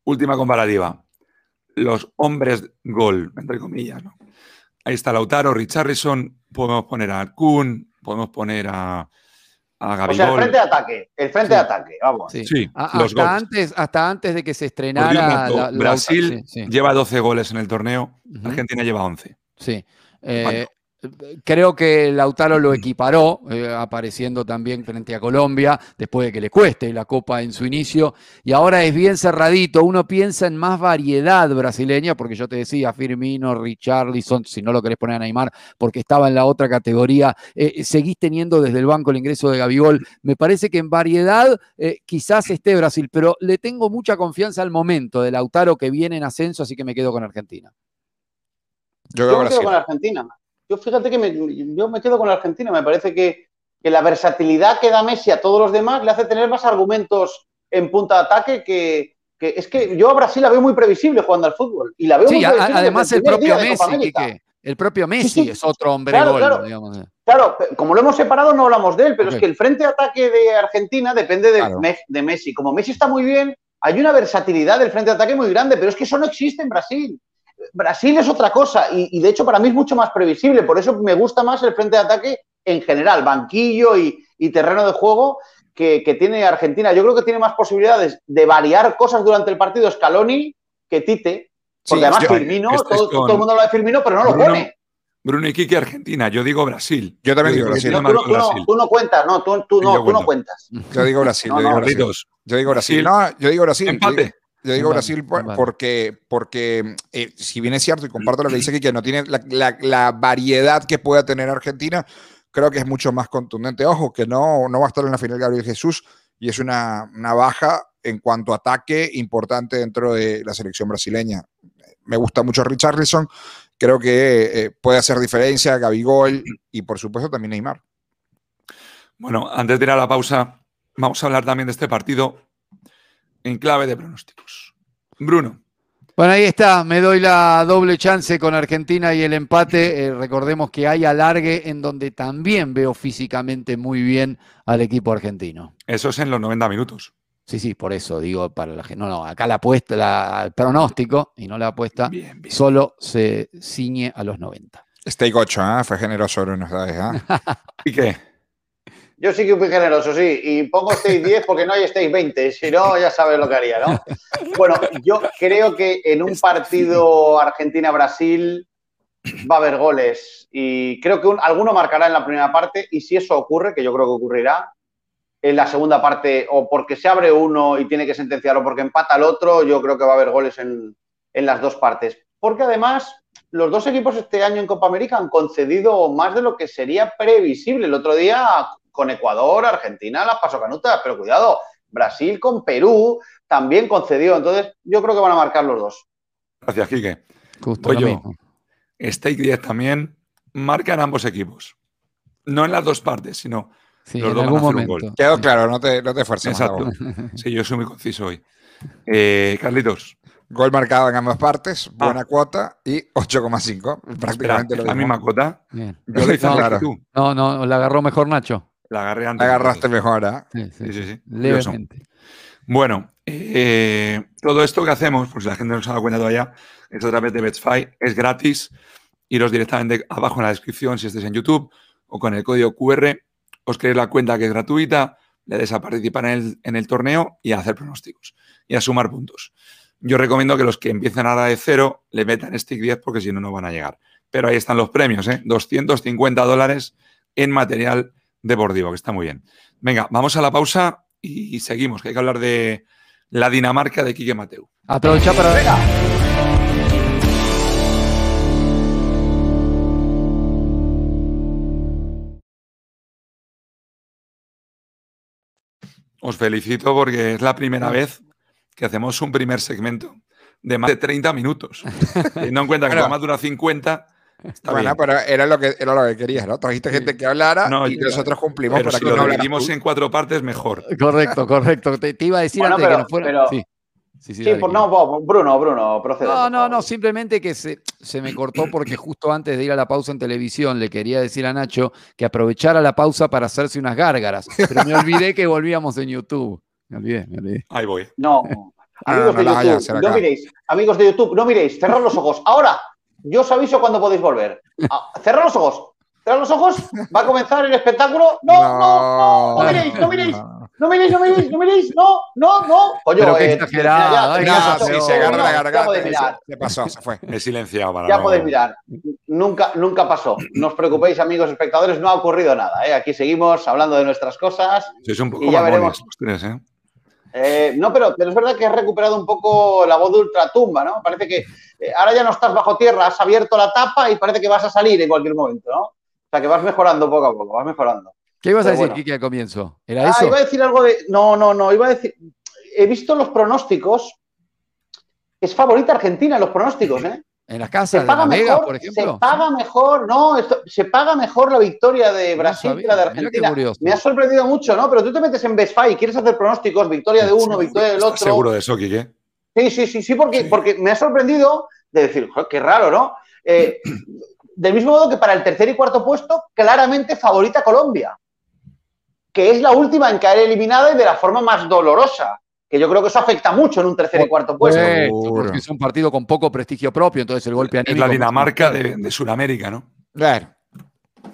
Última comparativa. Los hombres gol, entre comillas, ¿no? Ahí está Lautaro, Richarlison, podemos poner a Kun, podemos poner a, a O sea, el frente de ataque. El frente Sí. de ataque, vamos. Sí. Sí, A- los hasta, goles. antes, hasta antes de que se estrenara la- la- Brasil sí, sí. lleva 12 goles en el torneo. Argentina lleva 11. Sí. Eh. Creo que Lautaro lo equiparó, eh, apareciendo también frente a Colombia, después de que le cueste la Copa en su inicio. Y ahora es bien cerradito. Uno piensa en más variedad brasileña, porque yo te decía, Firmino, Richarlison, si no lo querés poner a Neymar, porque estaba en la otra categoría. eh, seguís teniendo desde el banco el ingreso de Gabigol. Me parece que en variedad eh, quizás esté Brasil, pero le tengo mucha confianza al momento de Lautaro que viene en ascenso, así que me quedo con Argentina. Yo Yo me quedo con la Argentina. Yo fíjate que me, yo me quedo con la Argentina. Me parece que, que la versatilidad que da Messi a todos los demás le hace tener más argumentos en punta de ataque que, que- es que yo a Brasil la veo muy previsible jugando al fútbol. Y la veo Sí, muy a- además el primer propio Messi, el propio Messi sí. es otro hombre Claro, gol, claro. digamos. Claro, como lo hemos separado no hablamos de él, pero Ok. es que el frente de ataque de Argentina depende de, Claro. Me- de Messi. Como Messi está muy bien, hay una versatilidad del frente de ataque muy grande, pero es que eso no existe en Brasil. Brasil es otra cosa y, y de hecho para mí es mucho más previsible, por eso me gusta más el frente de ataque en general, banquillo y, y terreno de juego que, que tiene Argentina. Yo creo que tiene más posibilidades de variar cosas durante el partido Scaloni que Tite, porque Sí, además yo- Firmino, este es todo, con- todo el mundo habla de Firmino, pero no lo pone. Bruno y Kiki, Argentina. Yo digo Brasil. Yo también digo Brasil. No, tú, no, tú no- tú no cuentas, no, tú, no, cuentas. Yo digo Brasil. No, yo digo no, Brasil. Yo digo Brasil. Brasil. No, yo digo Brasil. Yo digo- empate. Yo digo Vale, Brasil vale. porque, porque eh, si bien es cierto y comparto lo que dice aquí, que no tiene la, la- la variedad que pueda tener Argentina, creo que es mucho más contundente. Ojo, que no, no va a estar en la final Gabriel Jesús y es una, una baja en cuanto a ataque importante dentro de la selección brasileña. Me gusta mucho Richarlison, creo que eh, puede hacer diferencia, Gabigol y por supuesto también Neymar. Bueno, antes de ir a la pausa, vamos a hablar también de este partido en clave de pronósticos. Bruno, Bueno, ahí está, me doy la doble chance con Argentina y el empate. Eh, recordemos que hay alargue en donde también veo físicamente muy bien al equipo argentino. eso es en los 90 minutos. Sí, sí, por eso digo para la gente. No, no, acá la apuesta, la, el pronóstico y no la apuesta, Bien, bien. solo se ciñe a los 90. Steak 8, ¿eh? fue generoso Bruno esta vez. ¿eh? ¿Y qué? Yo sí que fui generoso, sí, y pongo stage 10 porque no hay stage 20, si no, ya sabes lo que haría, ¿no? Bueno, yo creo que en un partido Argentina-Brasil va a haber goles y creo que un- alguno marcará en la primera parte y si eso ocurre, que yo creo que ocurrirá, en la segunda parte o porque se abre uno y tiene que sentenciar o porque empata el otro, yo creo que va a haber goles en, en las dos partes. Porque además los dos equipos este año en Copa América han concedido más de lo que sería previsible. El otro día con Ecuador, Argentina las pasó canutas, pero cuidado, Brasil con Perú también concedió. Entonces, yo creo que van a marcar los dos. Gracias, Quique. Justo. Stake 10 también marcan ambos equipos. No en las dos partes, sino. Sí, Los en dos van a algún un gol. Quedó claro, no te, no te esfuerces. Exacto. Sí, yo soy muy conciso hoy. Eh, Carlitos, Gol marcado en ambas partes, Ah. buena cuota y 8,5. espera, Prácticamente ¿es lo la misma cuota. Bien. Yo lo hice No, claro. No, no, la agarró mejor Nacho. La agarré antes. La que agarraste mejor, ¿ah? Sí, sí, Sí, sí. Levemente. Bueno, eh, todo esto que hacemos, por si la gente no se ha dado cuenta todavía, es a través de Betfy, es gratis. Iros directamente abajo en la descripción si estáis en YouTube o con el código QR, os creéis la cuenta que es gratuita, le des a participar en el, en el torneo y a hacer pronósticos y a sumar puntos. Yo recomiendo que los que empiecen ahora de cero le metan Stick 10 porque si no, no van a llegar. Pero ahí están los premios, ¿eh? 250 dólares en material de Bordivo, que está muy bien. Venga, vamos a la pausa y seguimos, que hay que hablar de la Dinamarca de Quique Mateu. Aprovecha para... Venga. Os felicito porque es la primera vez que hacemos un primer segmento de más de 30 minutos. Teniendo en cuenta que claro. además dura 50, Está Bueno, bien. pero era lo que era lo que querías, ¿no? Trajiste gente que hablara No, y yo- nosotros cumplimos Pero para si que lo no dividimos tú. en cuatro partes, mejor. Correcto, correcto. Te, te iba a decir Bueno, antes pero- que nos fuera. pero- Sí, sí, sí, Sí, Kiko. no, Bruno, Bruno, procede. No, por no, no, simplemente que se, se me cortó porque justo antes de ir a la pausa en televisión le quería decir a Nacho que aprovechara la pausa para hacerse unas gárgaras, pero me olvidé que volvíamos en YouTube. Me olvidé, me olvidé. Ahí voy. No. Ah, Amigos no de YouTube, no miréis. Amigos de YouTube, no miréis. Cerrad los ojos. Ahora, yo os aviso cuando podéis volver. Ah, cerrad los ojos. Cerrad los ojos. Va a comenzar el espectáculo. No, no, no. No miréis, no miréis. No miréis, no miréis, no miréis. No, no, no. Coño, Pero qué eh, exagerado, ya, No, sí, se agarra la garganta. Se, se pasó, se fue. Me he silenciado para Ya no- podéis mirar. Nunca, nunca pasó. No os preocupéis, amigos espectadores, no ha ocurrido nada. ¿eh? Aquí seguimos hablando de nuestras cosas. Sois un poco Y ya veremos. los tres, ¿eh? Eh, no, pero, pero es verdad que has recuperado un poco la voz de ultratumba, ¿no? Parece que eh, ahora ya no estás bajo tierra, has abierto la tapa y parece que vas a salir en cualquier momento, ¿no? O sea, que vas mejorando poco a poco, vas mejorando. ¿Qué ibas a decir, bueno. Kiki, al comienzo? ¿Era Ah, eso? iba a decir algo de. No, no, no, iba a decir. He visto los pronósticos. Es favorita Argentina en los pronósticos, ¿eh? ¿En las casas de paga La Vega, mejor, por ejemplo? se paga mejor, no, esto- se paga mejor la victoria de Brasil que la de Argentina. Me ha sorprendido mucho, ¿no? Pero tú te metes en Best y quieres hacer pronósticos, victoria de uno, victoria del ¿Estás otro. seguro de eso, Quique? Sí, sí, sí, sí, porque, Sí. porque me ha sorprendido de decir, "Joder, qué raro, ¿no? Eh, del mismo modo que para el tercer y cuarto puesto, claramente favorita Colombia, que es la última en caer eliminada y de la forma más dolorosa, que yo creo que eso afecta mucho en un tercer y cuarto puesto. Porque es un partido con poco prestigio propio, entonces el golpe Es la Dinamarca de, de Sudamérica, ¿no? Claro,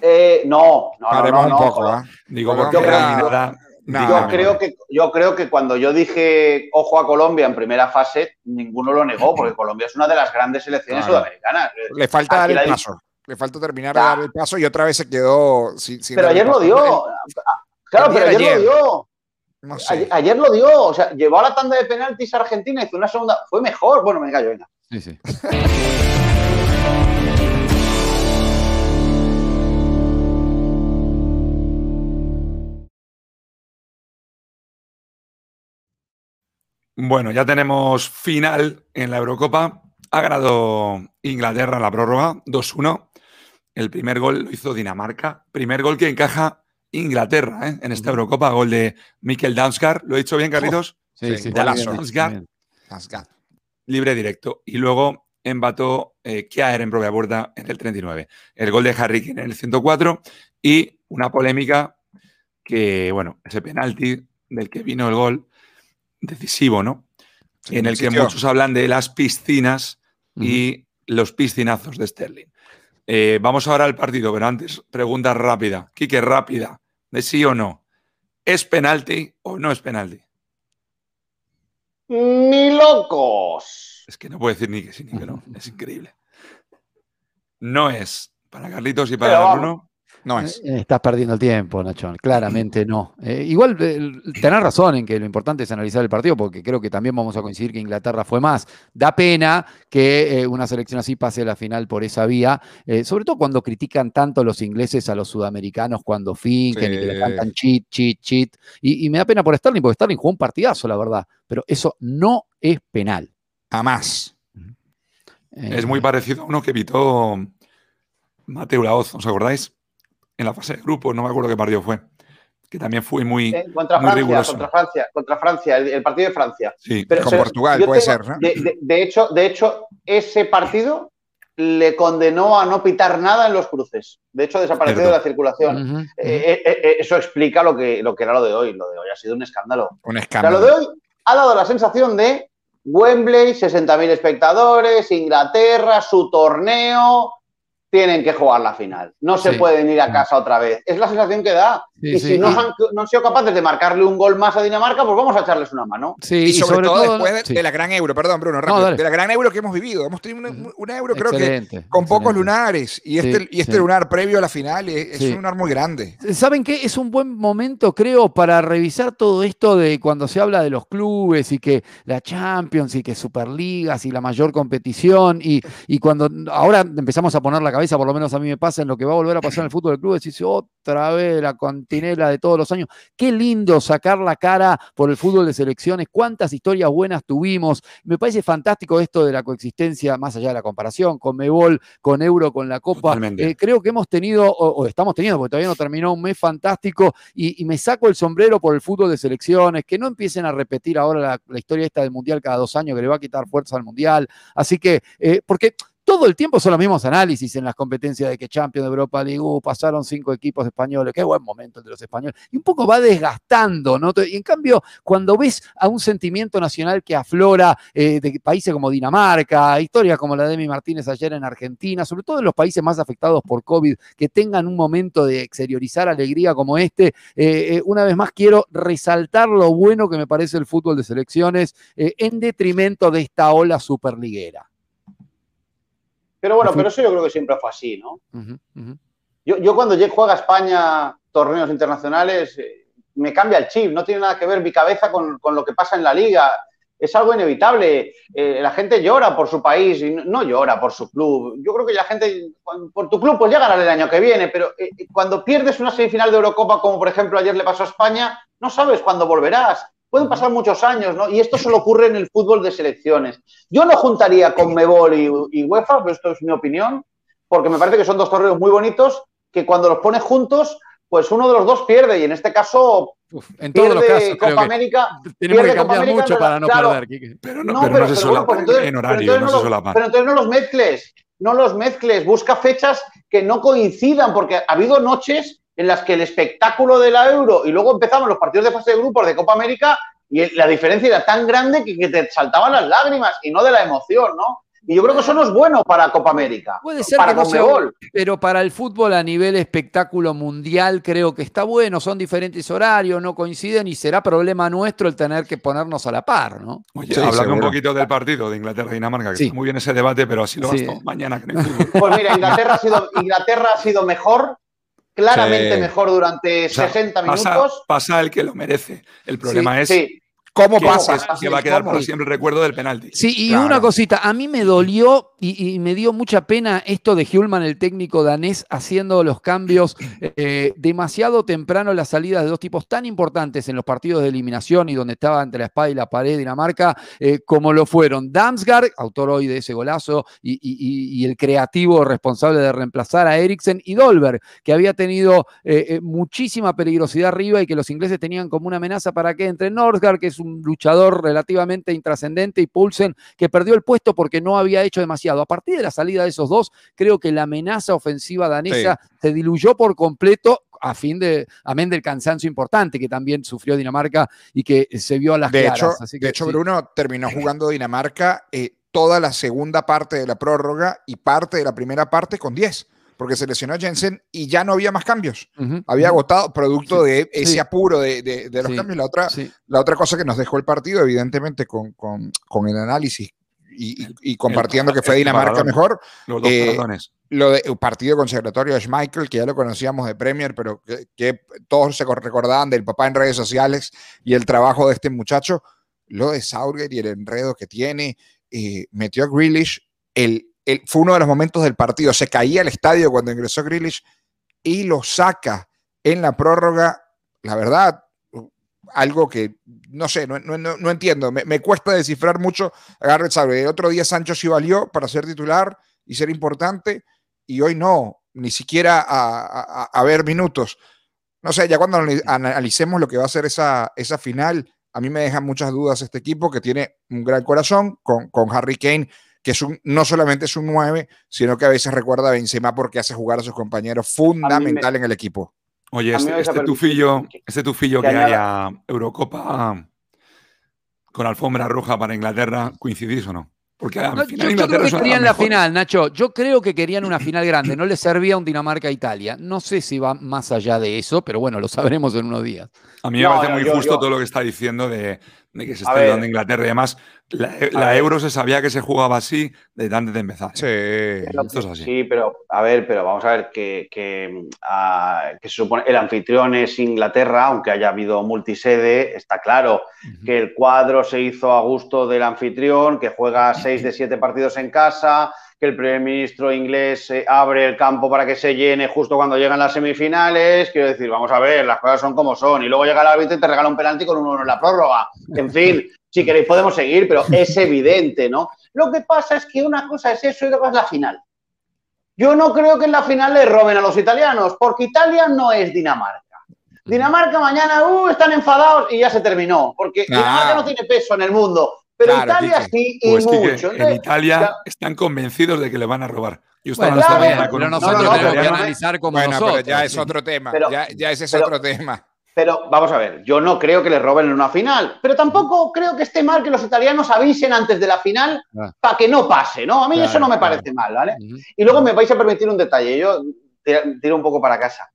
Eh, no, no, no, paremos no, un poco, ¿ah? Digo, Colombia- porque eliminada No, Yo creo, que, yo creo que cuando yo dije ojo a Colombia en primera fase, ninguno lo negó, porque Colombia es una de las grandes selecciones Claro. sudamericanas. Le falta dar Aquí el paso. Le falta terminar de dar el paso y otra vez se quedó sin. sin Pero ayer lo dio. Claro, pero Ayer, ayer, ayer. lo dio. No sé. Ayer, ayer lo dio. O sea, llevó a la tanda de penaltis a Argentina, hizo una segunda. Fue mejor. Bueno, me callo, venga. Sí, sí. Bueno, ya tenemos final en la Eurocopa. Ha ganado Inglaterra en la prórroga, 2-1. El primer gol lo hizo Dinamarca. Primer gol que encaja Inglaterra ¿eh? en esta. Eurocopa. Gol de Mikel Danskar. ¿Lo he dicho bien, Carlitos? Sí, Sí, sí, golazo. Libre directo. Y luego empató eh, Kjaer en propia puerta en el 39. El gol de Harry Kane en el 104. Y una polémica que, bueno, ese penalti del que vino el gol decisivo, ¿no? Sí, en el que muchos hablan de las piscinas y los piscinazos de Sterling. Eh, vamos ahora al partido, pero antes, pregunta rápida. Quique, rápida. De sí o no. ¿Es penalti o no es penalti? ¡Ni locos! Es que no puedo decir ni que sí ni que no. Es increíble. No es. Para Carlitos y para. Bruno. No es. Eh, Estás perdiendo el tiempo, Nachón. Claramente no. Eh, igual eh, tenés razón en que lo importante es analizar el partido, porque creo que también vamos a coincidir que Inglaterra fue más. Da pena que eh, una selección así pase a la final por esa vía, sobre todo cuando critican tanto los ingleses a los sudamericanos cuando finquen y que le cantan cheat, cheat, cheat. Y, y me da pena por Sterling, porque Sterling jugó un partidazo, la verdad. Pero eso no es penal. Jamás. Eh, Es muy parecido a uno que evitó Mateo Laoz, ¿os acordáis? En la fase de grupos, no me acuerdo qué partido fue. Que también fue muy. Eh, Contra Muy Francia, riguroso. contra Francia, contra Francia, el, el partido de Francia. Sí, Pero- Con pero Portugal puede tengo- ser, ¿no? De, de- de hecho, de hecho, ese partido le condenó a no pitar nada en los cruces. De hecho, desapareció Cierto. de la circulación. Eh, eh, eh, eso explica lo que, lo que era lo de hoy. Lo de hoy ha sido un escándalo. Un O sea, escándalo. lo de hoy ha dado la sensación de Wembley, 60.000 espectadores, Inglaterra, su torneo, tienen que jugar la final. No se pueden ir a casa otra vez. Es la sensación que da. Sí, y sí. si no, Y- han, no han sido capaces de marcarle un gol más a Dinamarca, pues vamos a echarles una mano. Sí, Y sobre, todo, después de, sí. de la gran euro, perdón, Bruno, rápido, de la gran euro que hemos vivido. Hemos tenido una, euro, creo que Excelente, con pocos lunares. Y este, Sí, y este sí. lunar previo a la final es, un lunar muy grande. ¿Saben qué? Es un buen momento, creo, para revisar todo esto de cuando se habla de los clubes y que la Champions y que Superligas y la mayor competición y, y cuando ahora empezamos a poner la cabeza, por lo menos a mí me pasa, en lo que va a volver a pasar en el fútbol del club, decís otra vez la cantinela de todos los años. Qué lindo sacar la cara por el fútbol de selecciones, cuántas historias buenas tuvimos. Me parece fantástico esto de la coexistencia, más allá de la comparación, con Mebol, con Euro, con la Copa. Eh, creo que hemos tenido, o, estamos teniendo, porque todavía no terminó, un mes fantástico y, me saco el sombrero por el fútbol de selecciones, que no empiecen a repetir ahora la, la historia esta del Mundial cada dos años, que le va a quitar fuerza al Mundial. Así que, eh, porque todo el tiempo son los mismos análisis en las competencias de que Champions de Europa League, uh, pasaron cinco equipos españoles, qué buen momento el de los españoles, y un poco va desgastando, ¿no? Y en cambio, cuando ves a un sentimiento nacional que aflora eh, de países como Dinamarca, historias como la de Emi Martínez ayer en Argentina, sobre todo en los países más afectados por COVID, que tengan un momento de exteriorizar alegría como este, eh, una vez más quiero resaltar lo bueno que me parece el fútbol de selecciones en detrimento de esta ola superliguera. Pero bueno, pero eso yo creo que siempre fue así, ¿no? Yo, yo, cuando juega España torneos internacionales, eh, me cambia el chip, no tiene nada que ver mi cabeza con, lo que pasa en la liga. Es algo inevitable. Eh, la gente llora por su país y no, llora por su club. Yo creo que la gente, por tu club, pues ya ganará el año que viene, pero eh, cuando pierdes una semifinal de Eurocopa, como por ejemplo ayer le pasó a España, no sabes cuándo volverás. Pueden pasar muchos años, ¿no? Y esto solo ocurre en el fútbol de selecciones. Yo no juntaría con Mebol y, UEFA, pero esto es mi opinión, porque me parece que son dos torneos muy bonitos que cuando los pones juntos, pues uno de los dos pierde. Y en este caso, en todos los casos, Copa América. Tenemos que cambiar mucho para no perder, Pero no, pero, no se en horario, pero entonces, no, pero entonces no los mezcles, no los mezcles, busca fechas que no coincidan, porque ha habido noches en las que el espectáculo de la Euro y luego empezamos los partidos de fase de grupos de Copa América y la diferencia era tan grande que, te saltaban las lágrimas y no de la emoción, ¿no? Y yo creo que eso no es bueno para Copa América. Puede ser para que no sea, pero para el fútbol a nivel espectáculo mundial creo que está bueno. Son diferentes horarios, no coinciden y será problema nuestro el tener que ponernos a la par, ¿no? Oye, hablando un poquito del partido de Inglaterra-Dinamarca, que está muy bien ese debate, pero así lo sí. mañana. Pues mira, Inglaterra ha sido, Inglaterra ha sido mejor claramente mejor durante 60 minutos. Pasa, el que lo merece. El problema es ¿Cómo pasa? Que va a quedar por siempre el recuerdo del penalti. Sí, y una cosita, a mí me dolió y, me dio mucha pena esto de Hulman, el técnico danés, haciendo los cambios eh, demasiado temprano, las salidas de dos tipos tan importantes en los partidos de eliminación y donde estaba entre la espada y la pared Dinamarca, eh, como lo fueron Damsgaard, autor hoy de ese golazo, y, el creativo responsable de reemplazar a Eriksen, y Dolberg, que había tenido eh, muchísima peligrosidad arriba y que los ingleses tenían como una amenaza para que entre Northgard, que es un luchador relativamente intrascendente, y Poulsen, que perdió el puesto porque no había hecho demasiado. A partir de la salida de esos dos, creo que la amenaza ofensiva danesa se diluyó por completo a fin de, amén del cansancio importante que también sufrió Dinamarca y que se vio a las de Hecho, de hecho, Bruno terminó jugando Dinamarca eh, toda la segunda parte de la prórroga y parte de la primera parte con 10 porque se lesionó Jensen y ya no había más cambios. había agotado producto de ese apuro de, los cambios. La otra, la otra cosa que nos dejó el partido, evidentemente, con, el análisis y, compartiendo que fue Dinamarca mejor. Los dos eh, lo de partido consagratorio de Schmeichel, que ya lo conocíamos de Premier, pero que, todos se recordaban del papá en redes sociales y el trabajo de este muchacho. Lo de Southgate y el enredo que tiene. Eh, metió a Grealish. El, fue uno de los momentos del partido. Se caía el estadio cuando ingresó Grealish y lo saca en la prórroga. La verdad, algo que no sé, no, entiendo. Me, cuesta descifrar mucho a Garrett El otro día Sancho sí valió para ser titular y ser importante, y hoy no, ni siquiera a, ver minutos. No sé, ya cuando analicemos lo que va a ser esa, esa final, a mí me dejan muchas dudas este equipo que tiene un gran corazón con, con Harry Kane que es un, no solamente es un 9, sino que a veces recuerda a Benzema porque hace jugar a sus compañeros fundamental en el equipo. Oye, este, este tufillo, este tufillo que, haya Eurocopa con alfombra roja para Inglaterra, ¿coincidís o no? Porque al final yo, creo que querían la final, Nacho. Yo creo que querían una final grande. No les servía un Dinamarca-Italia. No sé si va más allá de eso, pero bueno, lo sabremos en unos días. A mí me parece muy justo todo lo que está diciendo de, de que se está ayudando Inglaterra y además la, Euro se sabía que se jugaba así de antes de empezar. Sí, sí, pero a ver, pero vamos a ver que, que, ah, se supone el anfitrión es Inglaterra, aunque haya habido multisede, está claro que el cuadro se hizo a gusto del anfitrión, que juega seis de siete partidos en casa, que el primer ministro inglés eh, abre el campo para que se llene justo cuando llegan las semifinales. Quiero decir, vamos a ver, las cosas son como son. Y luego llega el árbitro y te regala un penalti con uno en la prórroga. En fin, si queréis podemos seguir, pero es evidente, ¿no? Lo que pasa es que una cosa es eso y otra cosa es la final. Yo no creo que en la final le roben a los italianos, porque Italia no es Dinamarca. Dinamarca mañana, uh, están enfadados y ya se terminó, porque Dinamarca no tiene peso en el mundo. Pero Italia sí y pues mucho. en Italia están convencidos de que le van a robar. Yo estaba bueno, pero nosotros tenemos que analizar como bueno, nosotros. Pero ya es otro tema. ya, ya, ese es otro tema. Pero vamos a ver, yo no creo que le roben en una final, pero tampoco creo que esté mal que los italianos avisen antes de la final ah. para que no pase, ¿no? A mí eso no me parece mal, ¿vale? Y luego me vais a permitir un detalle, yo tiro un poco para casa.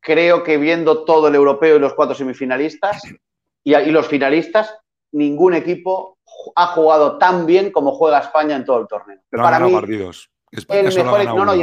Creo que viendo todo el europeo y los cuatro semifinalistas y, y los finalistas, ningún equipo ha jugado tan bien como juega España en todo el torneo. No para mí, partidos. España el mejor, no, no,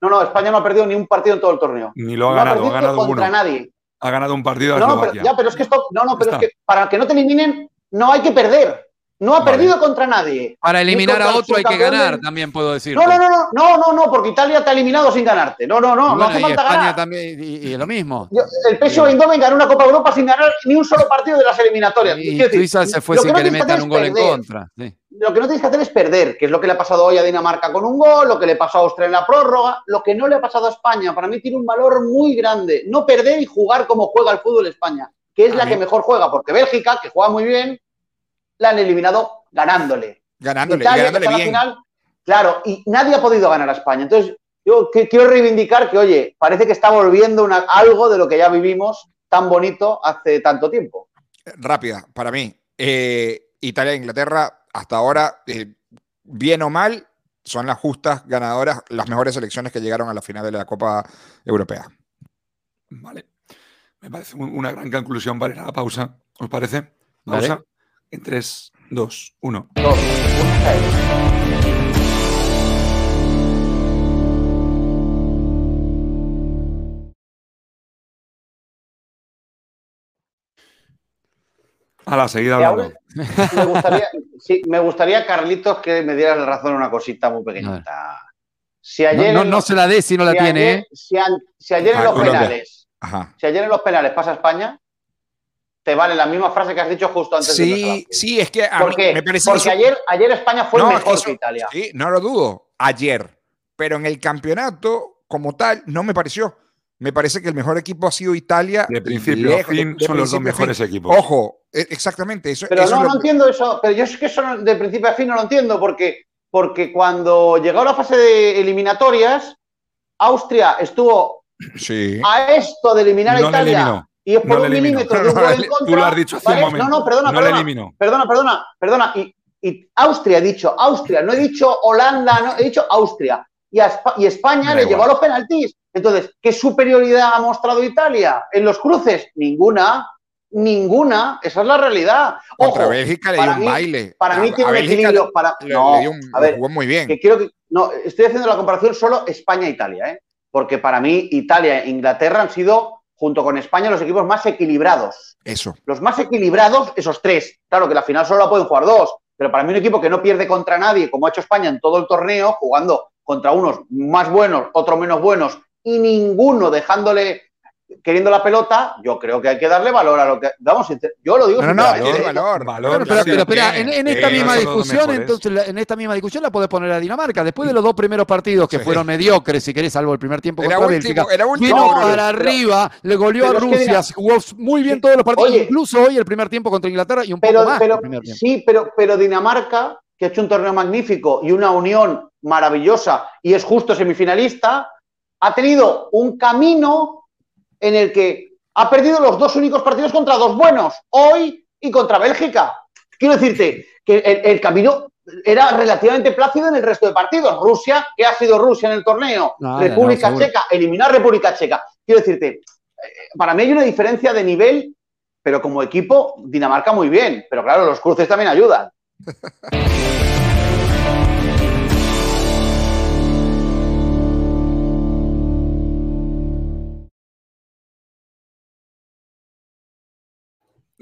no, no, España no ha perdido ni un partido en todo el torneo. Ni lo ha ganado, ha, ganado contra nadie. Ha ganado un partido a no, pero, ya, pero es que esto, no, no, pero es que para que no te eliminen no hay que perder. No ha perdido contra nadie. Para eliminar a otro hay que ganar, también puedo decir. No, no, no, no, no, no, no, porque Italia te ha eliminado sin ganarte. No, no, no, no hace falta España ganar. también, y, lo mismo. el PSV Eindhoven ganó una Copa Europa sin ganar ni un solo partido de las eliminatorias. Y Suiza se fue sin que, le metan un gol en contra. Lo que no tienes que hacer es perder, que es lo que le ha pasado hoy a Dinamarca con un gol, lo que le pasó a Austria en la prórroga, lo que no le ha pasado a España. Para mí tiene un valor muy grande. No perder y jugar como juega el fútbol España, que es la que mejor juega, porque Bélgica, que juega muy bien, la han eliminado ganándole. Ganándole, ganándole bien. Final, claro, y nadie ha podido ganar a España. Entonces, yo quiero reivindicar que, oye, parece que está volviendo una, algo de lo que ya vivimos tan bonito hace tanto tiempo. Rápida, para mí. Eh, Italia e Inglaterra, hasta ahora, eh, bien o mal, son las justas ganadoras, las mejores selecciones que llegaron a la final de la Copa Europea. Vale. Me parece una gran conclusión vale la pausa. ¿Os parece? Pausa. En 3, 2, 1. A la seguida hablando. Me gustaría, sí, me gustaría, Carlitos, que me dieras la razón en una cosita muy pequeñita. Si ayer no, no, se la dé si no la tiene. ¿eh? si, ayer en los penales, si ayer en los penales pasa España, te vale la misma frase que has dicho justo antes sí, de Sí, es que a Porque, me parece porque ayer, ayer España fue mejor que Italia. Sí, no lo dudo, ayer. Pero en el campeonato, como tal, no me pareció. Me parece que el mejor equipo ha sido Italia. De principio a fin son los dos mejores equipos. Ojo, e, exactamente. Eso, pero no, no entiendo eso. Pero yo es que eso de principio a fin no lo entiendo porque, porque cuando llegó la fase de eliminatorias, Austria estuvo a esto de eliminar a Italia y es por un milímetro de un gol en contra. Tú lo has dicho hace un momento. No, no, perdona, perdona. Perdona, perdona, perdona. Y, y, Austria he dicho, Austria, no he dicho Holanda, no, he dicho Austria. Y, y España le llevó a los penaltis. Entonces, ¿qué superioridad ha mostrado Italia en los cruces? Ninguna. Ninguna, esa es la realidad. Ojo, Contra Bélgica le dio un baile. Para mí tiene un equilibrio. Para, no, le dio un, a ver, jugó muy bien. Que quiero que, no, estoy haciendo la comparación solo España-Italia, ¿eh? porque para mí Italia e Inglaterra han sido junto con España, los equipos más equilibrados. Eso. Los más equilibrados, esos tres. Claro que la final solo la pueden jugar dos, pero para mí un equipo que no pierde contra nadie, como ha hecho España en todo el torneo, jugando contra unos más buenos, otros menos buenos, y ninguno dejándole queriendo la pelota, yo creo que hay que darle valor a lo que. Vamos, yo lo digo no, no, valor, valor, pero, espera, en, esta misma discusión, entonces, en esta misma discusión la puedes poner a Dinamarca. Después de los dos primeros partidos que fueron mediocres, si querés, salvo el primer tiempo era contra último, Bélgica, era último, vino para arriba, le goleó a Rusia, jugó muy bien todos los partidos, incluso hoy el primer tiempo contra Inglaterra y un poco más. sí, pero, pero Dinamarca, que ha hecho un torneo magnífico y una unión maravillosa y es justo semifinalista, ha tenido un camino en el que ha perdido los dos únicos partidos contra dos buenos, hoy y contra Bélgica. Quiero decirte que el, camino era relativamente plácido en el resto de partidos. Rusia, que ha sido Rusia en el torneo, República Checa, eliminar República Checa. Quiero decirte, eh, para mí hay una diferencia de nivel, pero como equipo, Dinamarca muy bien. Pero claro, los cruces también ayudan.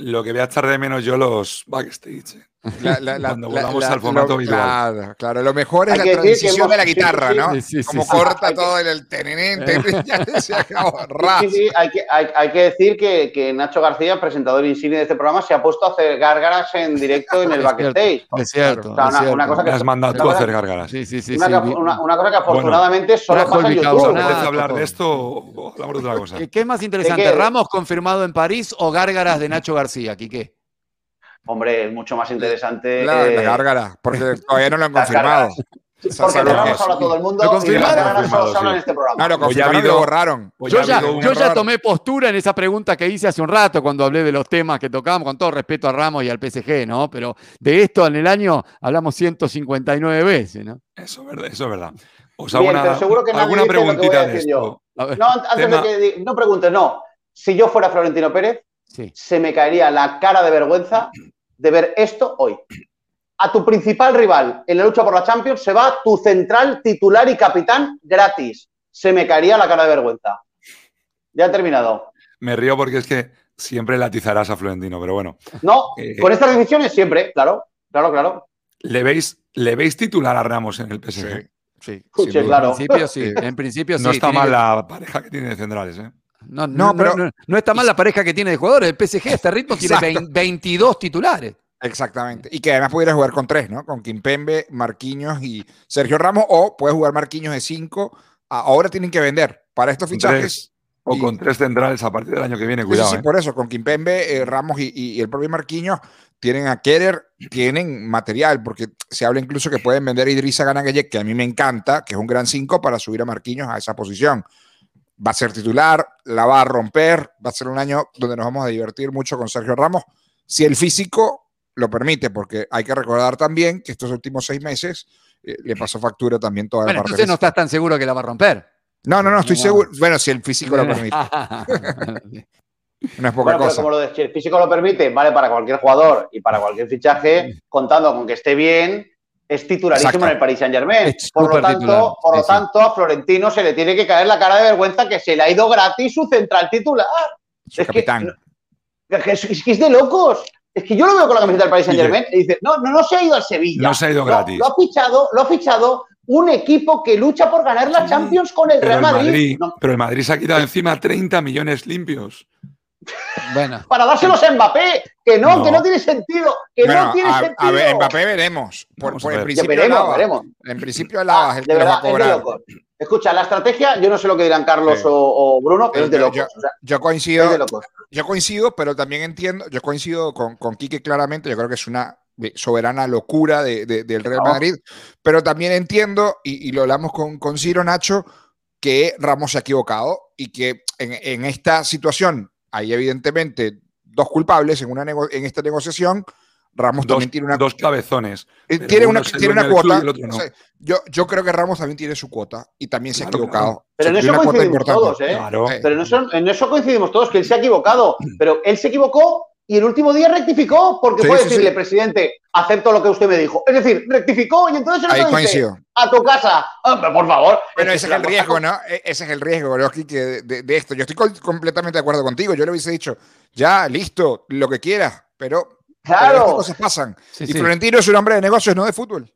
Lo que voy a estar de menos yo los backstage. La- la- la- Cuando la- volvamos la- al formato lo. Claro, claro. Lo mejor es Hay la que que transición hemos- de la guitarra, sí, ¿no? sí, sí, Como sí. corta Hay que- todo el, el tenenen, tenenen, ya se acabó. hay que, hay, hay que decir que, que Nacho García, presentador insigne de este programa, se ha puesto a hacer gárgaras en directo en el backstage. Es cierto. Una- cosa Me has mandado tú a hacer gárgaras. Sí, sí, sí. una, sí, que- vi- una- una cosa que afortunadamente solo trajo pasa el en ¿Os YouTube. hablar todo. de esto o hablamos de otra cosa? ¿Qué, es más interesante? ¿Ramos confirmado en París o Gárgaras de Nacho García, Quique? Hombre, es mucho más interesante. La, eh, la gárgara, porque todavía no lo han confirmado. Porque de que- Ramos habla todo el mundo ¿Lo confirmaron? solo Confirmado, se habla sí. en este programa. No, lo Pues ya habido- lo borraron. Pues Yo ya yo tomé postura en esa pregunta que hice hace un rato cuando hablé de los temas que tocábamos, con todo respeto a Ramos y al PSG, ¿no? Pero de esto en el año hablamos 159 veces, ¿no? Eso es verdad. Eso es verdad. Os hago Bien, una, pero seguro que nadie alguna que preguntita de yo. esto. Ver, No, an- antes Tema- de que no preguntes, no. Si yo fuera Florentino Pérez, sí. se me caería la cara de vergüenza de ver esto hoy. A tu principal rival en la lucha por la Champions se va tu central titular y capitán gratis. Se me caería la cara de vergüenza. Ya he terminado. Me río porque es que siempre latizarás a Florentino, pero bueno. No, Eh, con estas decisiones siempre, claro, claro, claro. ¿Le veis, ¿Le veis titular a Ramos en el PSG? Sí, sí. Escuche, claro. En principio sí, en principio sí. No está mal que- la pareja que tiene de centrales, ¿eh? No, No, no, pero- no, no está mal la pareja que tiene de jugadores. El PSG a este ritmo tiene Exacto. 20 22 titulares. Exactamente. Y que además pudiera jugar con tres, ¿no? Con Kimpembe, Marquinhos y Sergio Ramos, o puede jugar Marquinhos de cinco. Ahora tienen que vender para estos fichajes. tres. O Y- con tres centrales a partir del año que viene, cuidado. sí, sí, ¿eh? por eso, con Kimpembe, eh, Ramos y, y- y el propio Marquinhos tienen a Kerer, tienen material, porque se habla incluso que pueden vender a Idrissa Ganagayek, que a mí me encanta, que es un gran 5 para subir a Marquinhos a esa posición. Va a ser titular, la va a romper, va a ser un año donde nos vamos a divertir mucho con Sergio Ramos, si el físico lo permite, porque hay que recordar también que estos últimos seis meses eh, le pasó factura también toda la parte entonces no estás tan seguro que la va a romper. No, no, no, estoy No. seguro. Bueno, si el físico lo permite, no es poca Bueno, cosa. como lo de, si el físico lo permite, vale para cualquier jugador y para cualquier fichaje, contando con que esté bien, es titularísimo Exacto. en el Paris Saint Germain. Por lo tanto, titular, por lo sí, sí. tanto, a Florentino se le tiene que caer la cara de vergüenza que se le ha ido gratis su central titular. Su es que- capitán. Es que, es, es que es de locos. Es que yo lo veo con la camiseta del Paris Saint Germain y dice, no, no, no se ha ido al Sevilla. No se ha ido Lo- gratis. Lo, ha fichado, lo ha fichado un equipo que lucha por ganar la Sí, Champions con el Pero Real el, Madrid. Madrid, No, pero el Madrid se ha quitado encima 30 millones limpios. bueno, para dárselos a Mbappé, que no, No. que no tiene sentido, que Bueno, no tiene a, sentido. a ver, Mbappé veremos. Por, principio, veremos. En principio, Alaba Ah, el de que los va verdad, a es de cobrar. locos. Escucha, la estrategia, yo no sé lo que dirán Carlos Sí. o, o Bruno, pero es de locos. yo- o sea, Yo es coincido, de locos. yo coincido, pero también entiendo, yo coincido con, con Quique claramente, yo creo que es una eh, soberana locura de- de- del Real No. Madrid, pero también entiendo, y, y lo hablamos con, con Ciro Nacho, que Ramos se ha equivocado y que en, en esta situación hay evidentemente dos culpables en, una nego- en esta negociación. Ramos Dos, también tiene una, dos cabezones. eh, tiene una, tiene una club cuota. no. o sea, yo, yo creo que Ramos también tiene su cuota y también se ha Claro, equivocado. Pero en eso coincidimos todos, ¿eh? Claro. Pero en eso coincidimos todos, que él se ha equivocado. Pero él se equivocó y el último día rectificó, porque Sí, fue sí, decirle, sí. presidente, acepto lo que usted me dijo. Es decir, rectificó y entonces Ahí otro dice, a tu casa. Hombre, por favor. Bueno, que ese es el riesgo, ¿no? E- Ese es el riesgo, que de, de- de esto. Yo estoy co- completamente de acuerdo contigo. Yo le hubiese dicho, ya, listo, lo que quieras, pero, pero Claro. estas cosas pasan. sí, y sí. Florentino es un hombre de negocios, no de fútbol.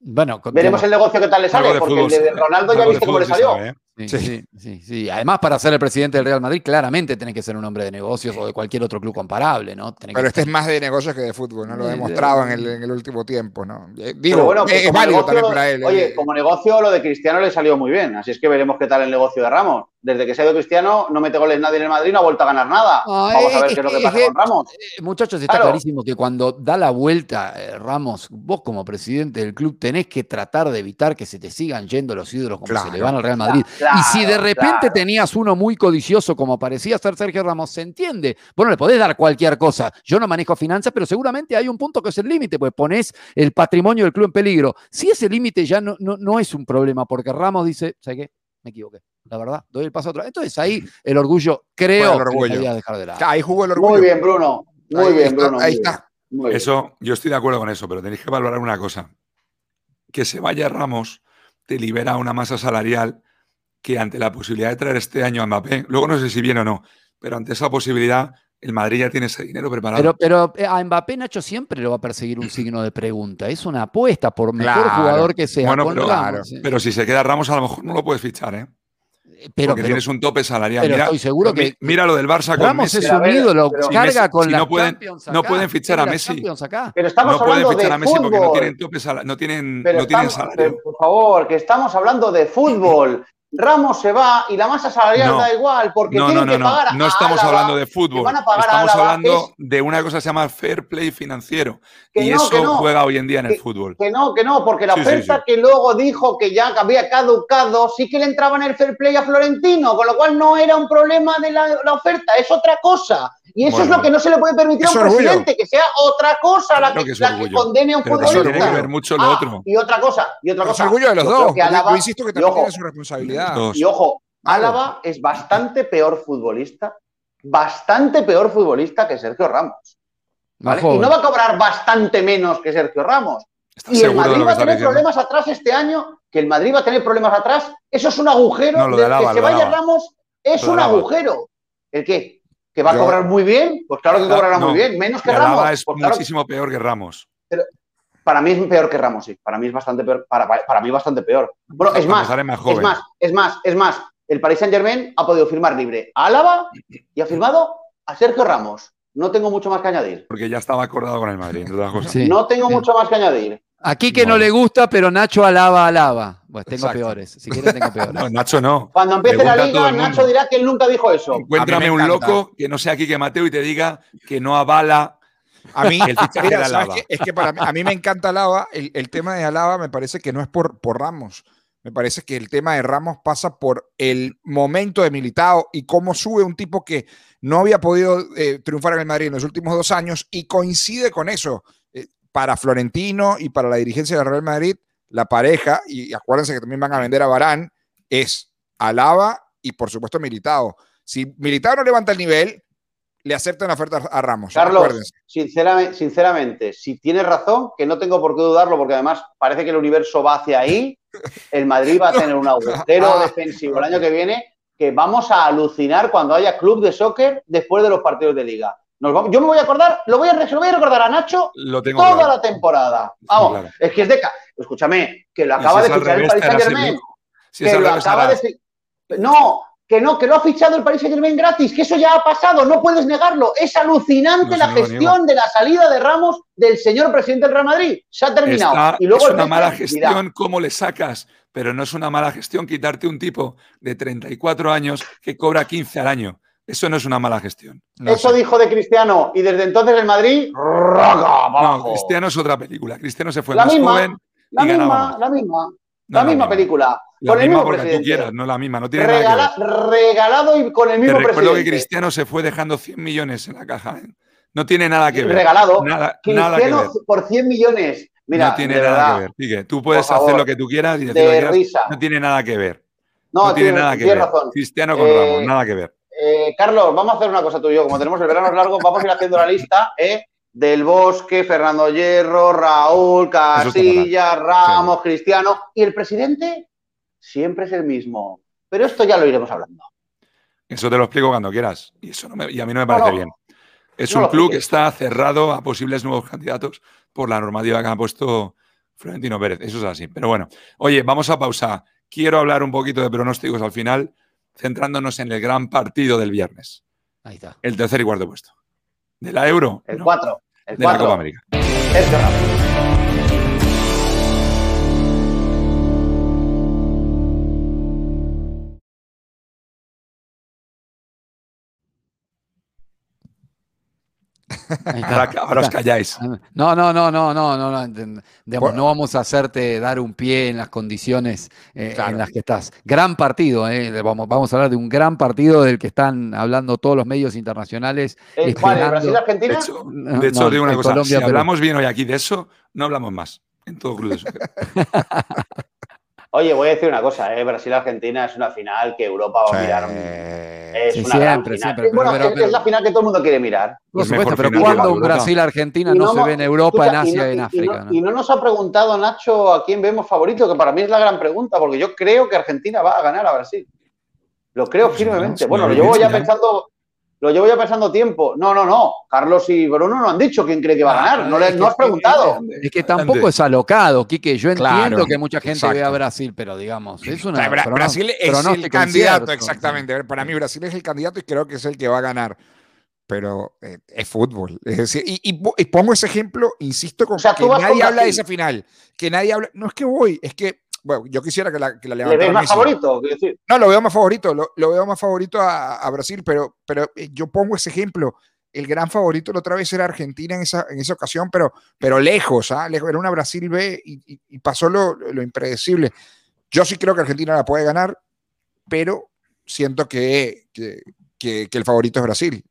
Bueno, con- Veremos el negocio que tal le sale, porque fútbol el de. Ronaldo ya viste cómo le salió. sabe, ¿eh? Sí, Sí. sí. Además, para ser el presidente del Real Madrid, claramente tenés que ser un hombre de negocios o de cualquier otro club comparable, ¿no? Tenés Pero que- este es más de negocios que de fútbol, ¿no? Lo ha Sí, demostrado en el, en el último tiempo, ¿no? Eh, Digo, Pero bueno, pues es, válido negocio, también para él. Oye, eh. como negocio lo de Cristiano le salió muy bien, así es que veremos qué tal el negocio de Ramos. Desde que se ha ido Cristiano, no mete goles nadie en el Madrid, no ha vuelto a ganar nada. Vamos a ver qué es lo que- pasa con Ramos. Eh, Muchachos, está Claro. clarísimo que cuando da la vuelta eh, Ramos, vos como presidente del club tenés que tratar de evitar que se te sigan yendo los ídolos como Claro. se le van al Real Madrid. Claro, y si de repente tenías uno muy codicioso como parecía ser Sergio Ramos, se entiende. Vos no le podés dar cualquier cosa. Yo no manejo finanzas, pero seguramente hay un punto que es el límite, pues ponés el patrimonio del club en peligro. Si ese límite ya no, no, no es un problema, porque Ramos dice, ¿sabes qué? Me equivoqué. La verdad, doy el paso a otra. Entonces ahí el orgullo, creo, el orgullo. que debería dejar de lado. Ahí jugó el orgullo. Muy bien, Bruno. Muy Ahí bien, está, Bruno. ahí está. Bien. Eso, yo estoy de acuerdo con eso, pero tenéis que valorar una cosa. Que se vaya Ramos te libera una masa salarial que ante la posibilidad de traer este año a Mbappé, luego no sé si viene o no, pero ante esa posibilidad el Madrid ya tiene ese dinero preparado. Pero, pero eh, a Mbappé, Nacho, siempre lo va a perseguir un signo de pregunta. Es una apuesta, por mejor Claro. jugador que sea. Bueno, con pero- Ramos, ¿eh? Pero si se queda Ramos, a lo mejor no lo puedes fichar, ¿eh? Pero, Porque pero tienes un tope salarial. pero mira, estoy seguro que- Mira lo del Barça con Ramos Messi. es un ídolo, pero- carga Si Messi- con si las no pueden- Champions no acá, pueden fichar a Messi. Acá. Pero estamos No pueden hablando fichar de a Messi porque no fútbol. tienen tope no tienen, no tienen salario. pero, por favor, que estamos hablando de fútbol. Ramos se va y la masa salarial No. da igual porque No, tienen no, no, que no. pagar a No estamos Álava, hablando de fútbol. van a pagar a Estamos hablando es- de una cosa que se llama fair play financiero. Que y no, eso que no. juega hoy en día en el fútbol. Que no, que no, porque la Sí, oferta sí. que luego dijo que ya había caducado, sí que le entraba en el fair play a Florentino, con lo cual no era un problema de la, la oferta, es otra cosa. Y eso Bueno. es lo que no se le puede permitir a un orgullo. presidente, que sea otra cosa la que, que la condene a un futbolista. tiene que ver mucho lo Ah, otro. Y otra cosa, y otra Pero es cosa. orgullo de los dos. que Yo- insisto que también tiene su responsabilidad. Y ojo, Álava es bastante peor futbolista, bastante peor futbolista que Sergio Ramos. ¿vale? Y no va a cobrar bastante menos que Sergio Ramos. ¿Estás Y el de Madrid va a tener diciendo? problemas atrás este año, que el Madrid va a tener problemas atrás. Eso es un agujero. No, lo de del Álava, que se de vaya. Ramos es Lo de un agujero. ¿El qué? ¿Que va a Yo- cobrar muy bien? Pues claro que cobrará no. muy bien. Menos que Ramos. es Pues claro, muchísimo peor que Ramos. Para mí es peor que Ramos, sí. Para mí es bastante peor. Para, para mí bastante peor. Bueno, es más, es más es más, es más, es más. El Paris Saint Germain ha podido firmar libre a Álava y ha firmado a Sergio Ramos. No tengo mucho más que añadir. Porque ya estaba acordado con el Madrid, entre otras cosas. Sí. No tengo mucho más que añadir. Aquí que no le gusta, pero Nacho alaba, alaba. Pues tengo Exacto. peores. Si quieres, tengo peores. No, Nacho no. Cuando empiece la liga. Nacho dirá que él nunca dijo eso. Encuéntrame un loco que no sea aquí que Mateo y te diga que no avala A mí, mira, de es que para mí, a mí me encanta Alaba. El, el tema de Alaba me parece que no es por, por Ramos. Me parece que el tema de Ramos pasa por el momento de Militao y cómo sube un tipo que no había podido eh, triunfar en el Madrid en los últimos dos años y coincide con eso. Eh, para Florentino y para la dirigencia del Real Madrid, la pareja, y acuérdense que también van a vender a Barán, es Alaba y por supuesto Militao. Si Militao no levanta el nivel, le aceptan la oferta a Ramos. Carlos, acuérdense. sinceramente, sinceramente, si tienes razón, que no tengo por qué dudarlo, porque además parece que el universo va hacia ahí, el Madrid va a tener un agujero Ah, defensivo el año que viene que vamos a alucinar cuando haya club de soccer después de los partidos de liga. Nos vamos- yo me voy a acordar, lo voy a, se lo voy a recordar a Nacho Lo tengo toda claro. la temporada. Vamos, claro. es que es de... Escúchame, que lo acaba si de fichar el Paris Saint-Germain. Si que lo acaba de No, que no, que lo ha fichado el Paris Saint Germain gratis, que eso ya ha pasado, no puedes negarlo. Es alucinante No, la gestión niego. de la salida de Ramos del señor presidente del Real Madrid. Se ha terminado. Está- y luego es una mala gestión cómo le sacas, pero no es una mala gestión quitarte un tipo de 34 años que cobra 15 al año. Eso no es una mala gestión. No eso sé. dijo de Cristiano y desde entonces el Madrid No, abajo. Cristiano es otra película. Cristiano se fue La más misma, joven la y misma, la misma, No, la no, misma película. La con el misma mismo porque tú presidente. quieras, no la misma. No tiene nada que Regala- ver. regalado y con el Te mismo recuerdo presidente. que Cristiano se fue dejando 100 millones en la caja. ¿eh? No tiene nada que ver. Regalado. Nada, nada que Cristiano ver. por 100 millones. Mira, no tiene nada verdad, que ver. Sigue. Tú puedes favor, hacer lo que tú quieras y decir lo que de quieras. risa. No tiene nada que ver. No, No, tiene nada que ver. razón. Cristiano con Eh, Ramos, nada que ver. Eh, Carlos, vamos a hacer una cosa tú y yo. Como tenemos el verano largo, vamos a ir haciendo la lista ¿eh? del Bosque, Fernando Hierro, Raúl, Casilla, Ramos, Cristiano. Y el presidente siempre es el mismo. Pero esto ya lo iremos hablando. Eso te lo explico cuando quieras. Y, eso no me- y a mí no me parece no. bien. Es No un club que está cerrado a posibles nuevos candidatos por la normativa que ha puesto Florentino Pérez. Eso es así. Pero bueno, oye, vamos a pausa. Quiero hablar un poquito de pronósticos al final, centrándonos en el gran partido del viernes. Ahí está. El tercer y cuarto puesto. ¿De la Euro? El No, 4. El de la 4. Copa América. Ahora, ahora os calláis. No, no, no, no, no, no, no, digamos, no vamos a hacerte dar un pie en las condiciones eh, Claro. en las que estás. Gran partido, eh, vamos, vamos a hablar de un gran partido del que están hablando todos los medios internacionales. Eh, ¿Cuál? ¿El esperando- De hecho, No, de hecho no, os digo una cosa. Colombia, si Perú. hablamos bien hoy aquí de eso, no hablamos más. En todo club de soccer. Oye, voy a decir una cosa. ¿eh? Brasil-Argentina es una final que Europa va a mirar. Es Sí, una gran siempre, final. siempre, pero- Bueno, pero- es, pero- es la final que todo el mundo quiere mirar. Por Es supuesto, pero cuando. Brasil-Argentina Y no, no se ve en Europa, escucha, en y Asia, no- en y- África. Y no, ¿no? y no nos ha preguntado Nacho a quién vemos favorito, que para mí es la gran pregunta, porque yo creo que Argentina va a ganar a Brasil. Lo creo Pues firmemente. no, bueno, no lo llevo ya. pensando. Lo llevo ya pensando tiempo. No, no, no. Carlos y Bruno no han dicho quién cree que va a Ah, ganar. No, le, es no has preguntado. Es que tampoco es alocado, Quique. Yo entiendo Claro, que mucha gente exacto. vea a Brasil, pero digamos, es O una. sea, Bra- Brasil es el candidato, incierto. exactamente. Para mí, Brasil es el candidato y creo que es el que va a ganar. Pero eh, es fútbol. Es decir, y, y y pongo ese ejemplo, insisto, con O sea, que nadie habla de esa final. Que nadie habla. No es que voy, es que. Bueno, yo quisiera que la, que la ¿Le levantara ves más favorito? Decir. No, lo veo más favorito, lo, lo veo más favorito a, a Brasil, pero, pero eh, yo pongo ese ejemplo. El gran favorito la otra vez era Argentina en esa, en esa ocasión, pero, pero lejos, ¿ah? lejos, era una Brasil B y, y- y pasó lo, lo impredecible. Yo sí creo que Argentina la puede ganar, pero siento que, que, que- que el favorito es Brasil.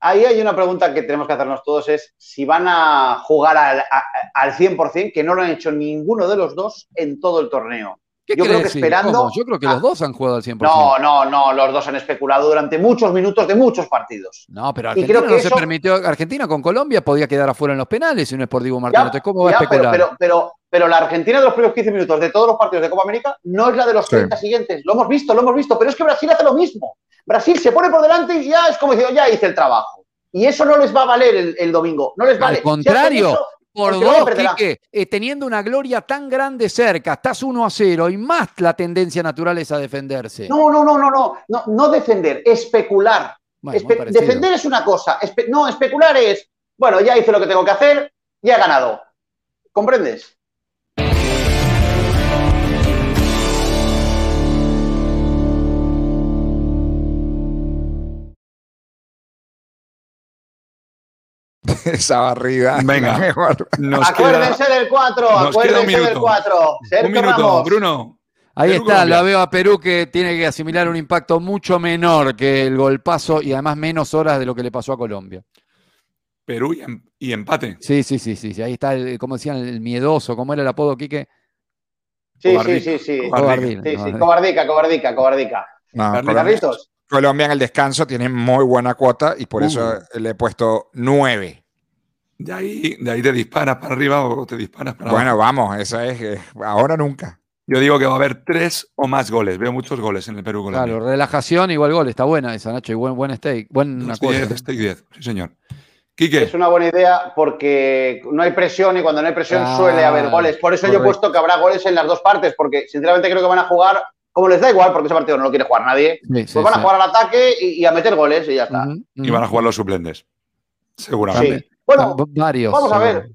Ahí hay una pregunta que tenemos que hacernos todos, es si van a jugar al, a- al 100%, que no lo han hecho ninguno de los dos en todo el torneo. ¿Qué Yo creo que esperando- ¿Cómo? Yo creo que Ah. los dos han jugado al 100%. No, no, no, los dos han especulado durante muchos minutos de muchos partidos. No, pero Y Argentina creo no que se eso- permitió. Argentina con Colombia podía quedar afuera en los penales si no es por Diego Martínez. ¿Cómo va a pero, especular? pero, pero, pero la Argentina de los primeros 15 minutos de todos los partidos de Copa América no es la de los Sí. 30 siguientes. Lo hemos visto, lo hemos visto, pero es que Brasil hace lo mismo. Brasil se pone por delante y ya es como diciendo, ya hice el trabajo. Y eso no les va a valer el, el domingo. No les vale. Hacen contrario, eso, Por dos. Quique, eh, teniendo una gloria tan grande cerca, estás 1 a 0 y más la tendencia natural es a defenderse. No, no, no, no, no, no, no defender, especular. Bueno, Espe- defender es una cosa, espe- no, especular es, bueno, ya hice lo que tengo que hacer, ya he ganado. ¿Comprendes? Esa barrida. Venga. mejor. Nos acuérdense queda del 4, nos queda un acuérdense del minuto. 4. un minuto, Bruno. Ahí Perú, está, Colombia. la veo a Perú que tiene que asimilar un impacto mucho menor que el golpazo y además menos horas de lo que le pasó a Colombia. Perú y, em- y empate. Sí, sí, sí, sí. sí. Ahí está, el, como decían, el miedoso. ¿Cómo era el apodo, Quique? Sí, sí, Cobardica, sí, sí. cobardica. Sí, sí, cobardica, cobardica, cobardica. No. Colombia, en el descanso tiene muy buena cuota y por eso le he puesto nueve. De ahí, de ahí te disparas para arriba o te disparas para Bueno, abajo. vamos, esa es eh, ahora nunca. Yo digo que va a haber tres o más goles. Veo muchos goles en el Perú Colombia. Claro, relajación igual gol. Está buena esa, Nacho. Y buen, buen steak. Estoy cuota. 10, estoy 10. Sí, señor. Quique, es una buena idea porque no hay presión y cuando no hay presión Claro, suele haber goles. Por eso yo he puesto que habrá goles en las dos partes, porque sinceramente creo que van a jugar, como les da igual, porque ese partido no lo quiere jugar nadie, Sí, pues sí, van a jugar al ataque y, y a meter goles y ya está. Y van a jugar los suplentes. Seguramente. Bueno, Va- varios. vamos a ver.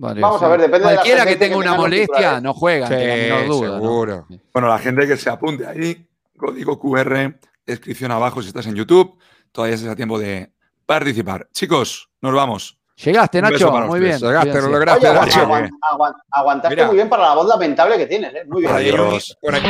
Varios, Vamos a ver, depende de la Cualquiera que gente tenga que una molestia no juega, Sí, menor duda. ¿no? seguro. Bueno, la gente que se apunte ahí, código QR, descripción abajo si estás en YouTube, todavía es a tiempo de participar. Chicos, nos vamos. Llegaste, Nacho. Muy bien. Llegaste, bien, lo lograste, Oye, Nacho. aguant- aguant- aguantaste Mira. muy bien para la voz lamentable que tienes, ¿eh? Muy bien. Adiós. Por aquí-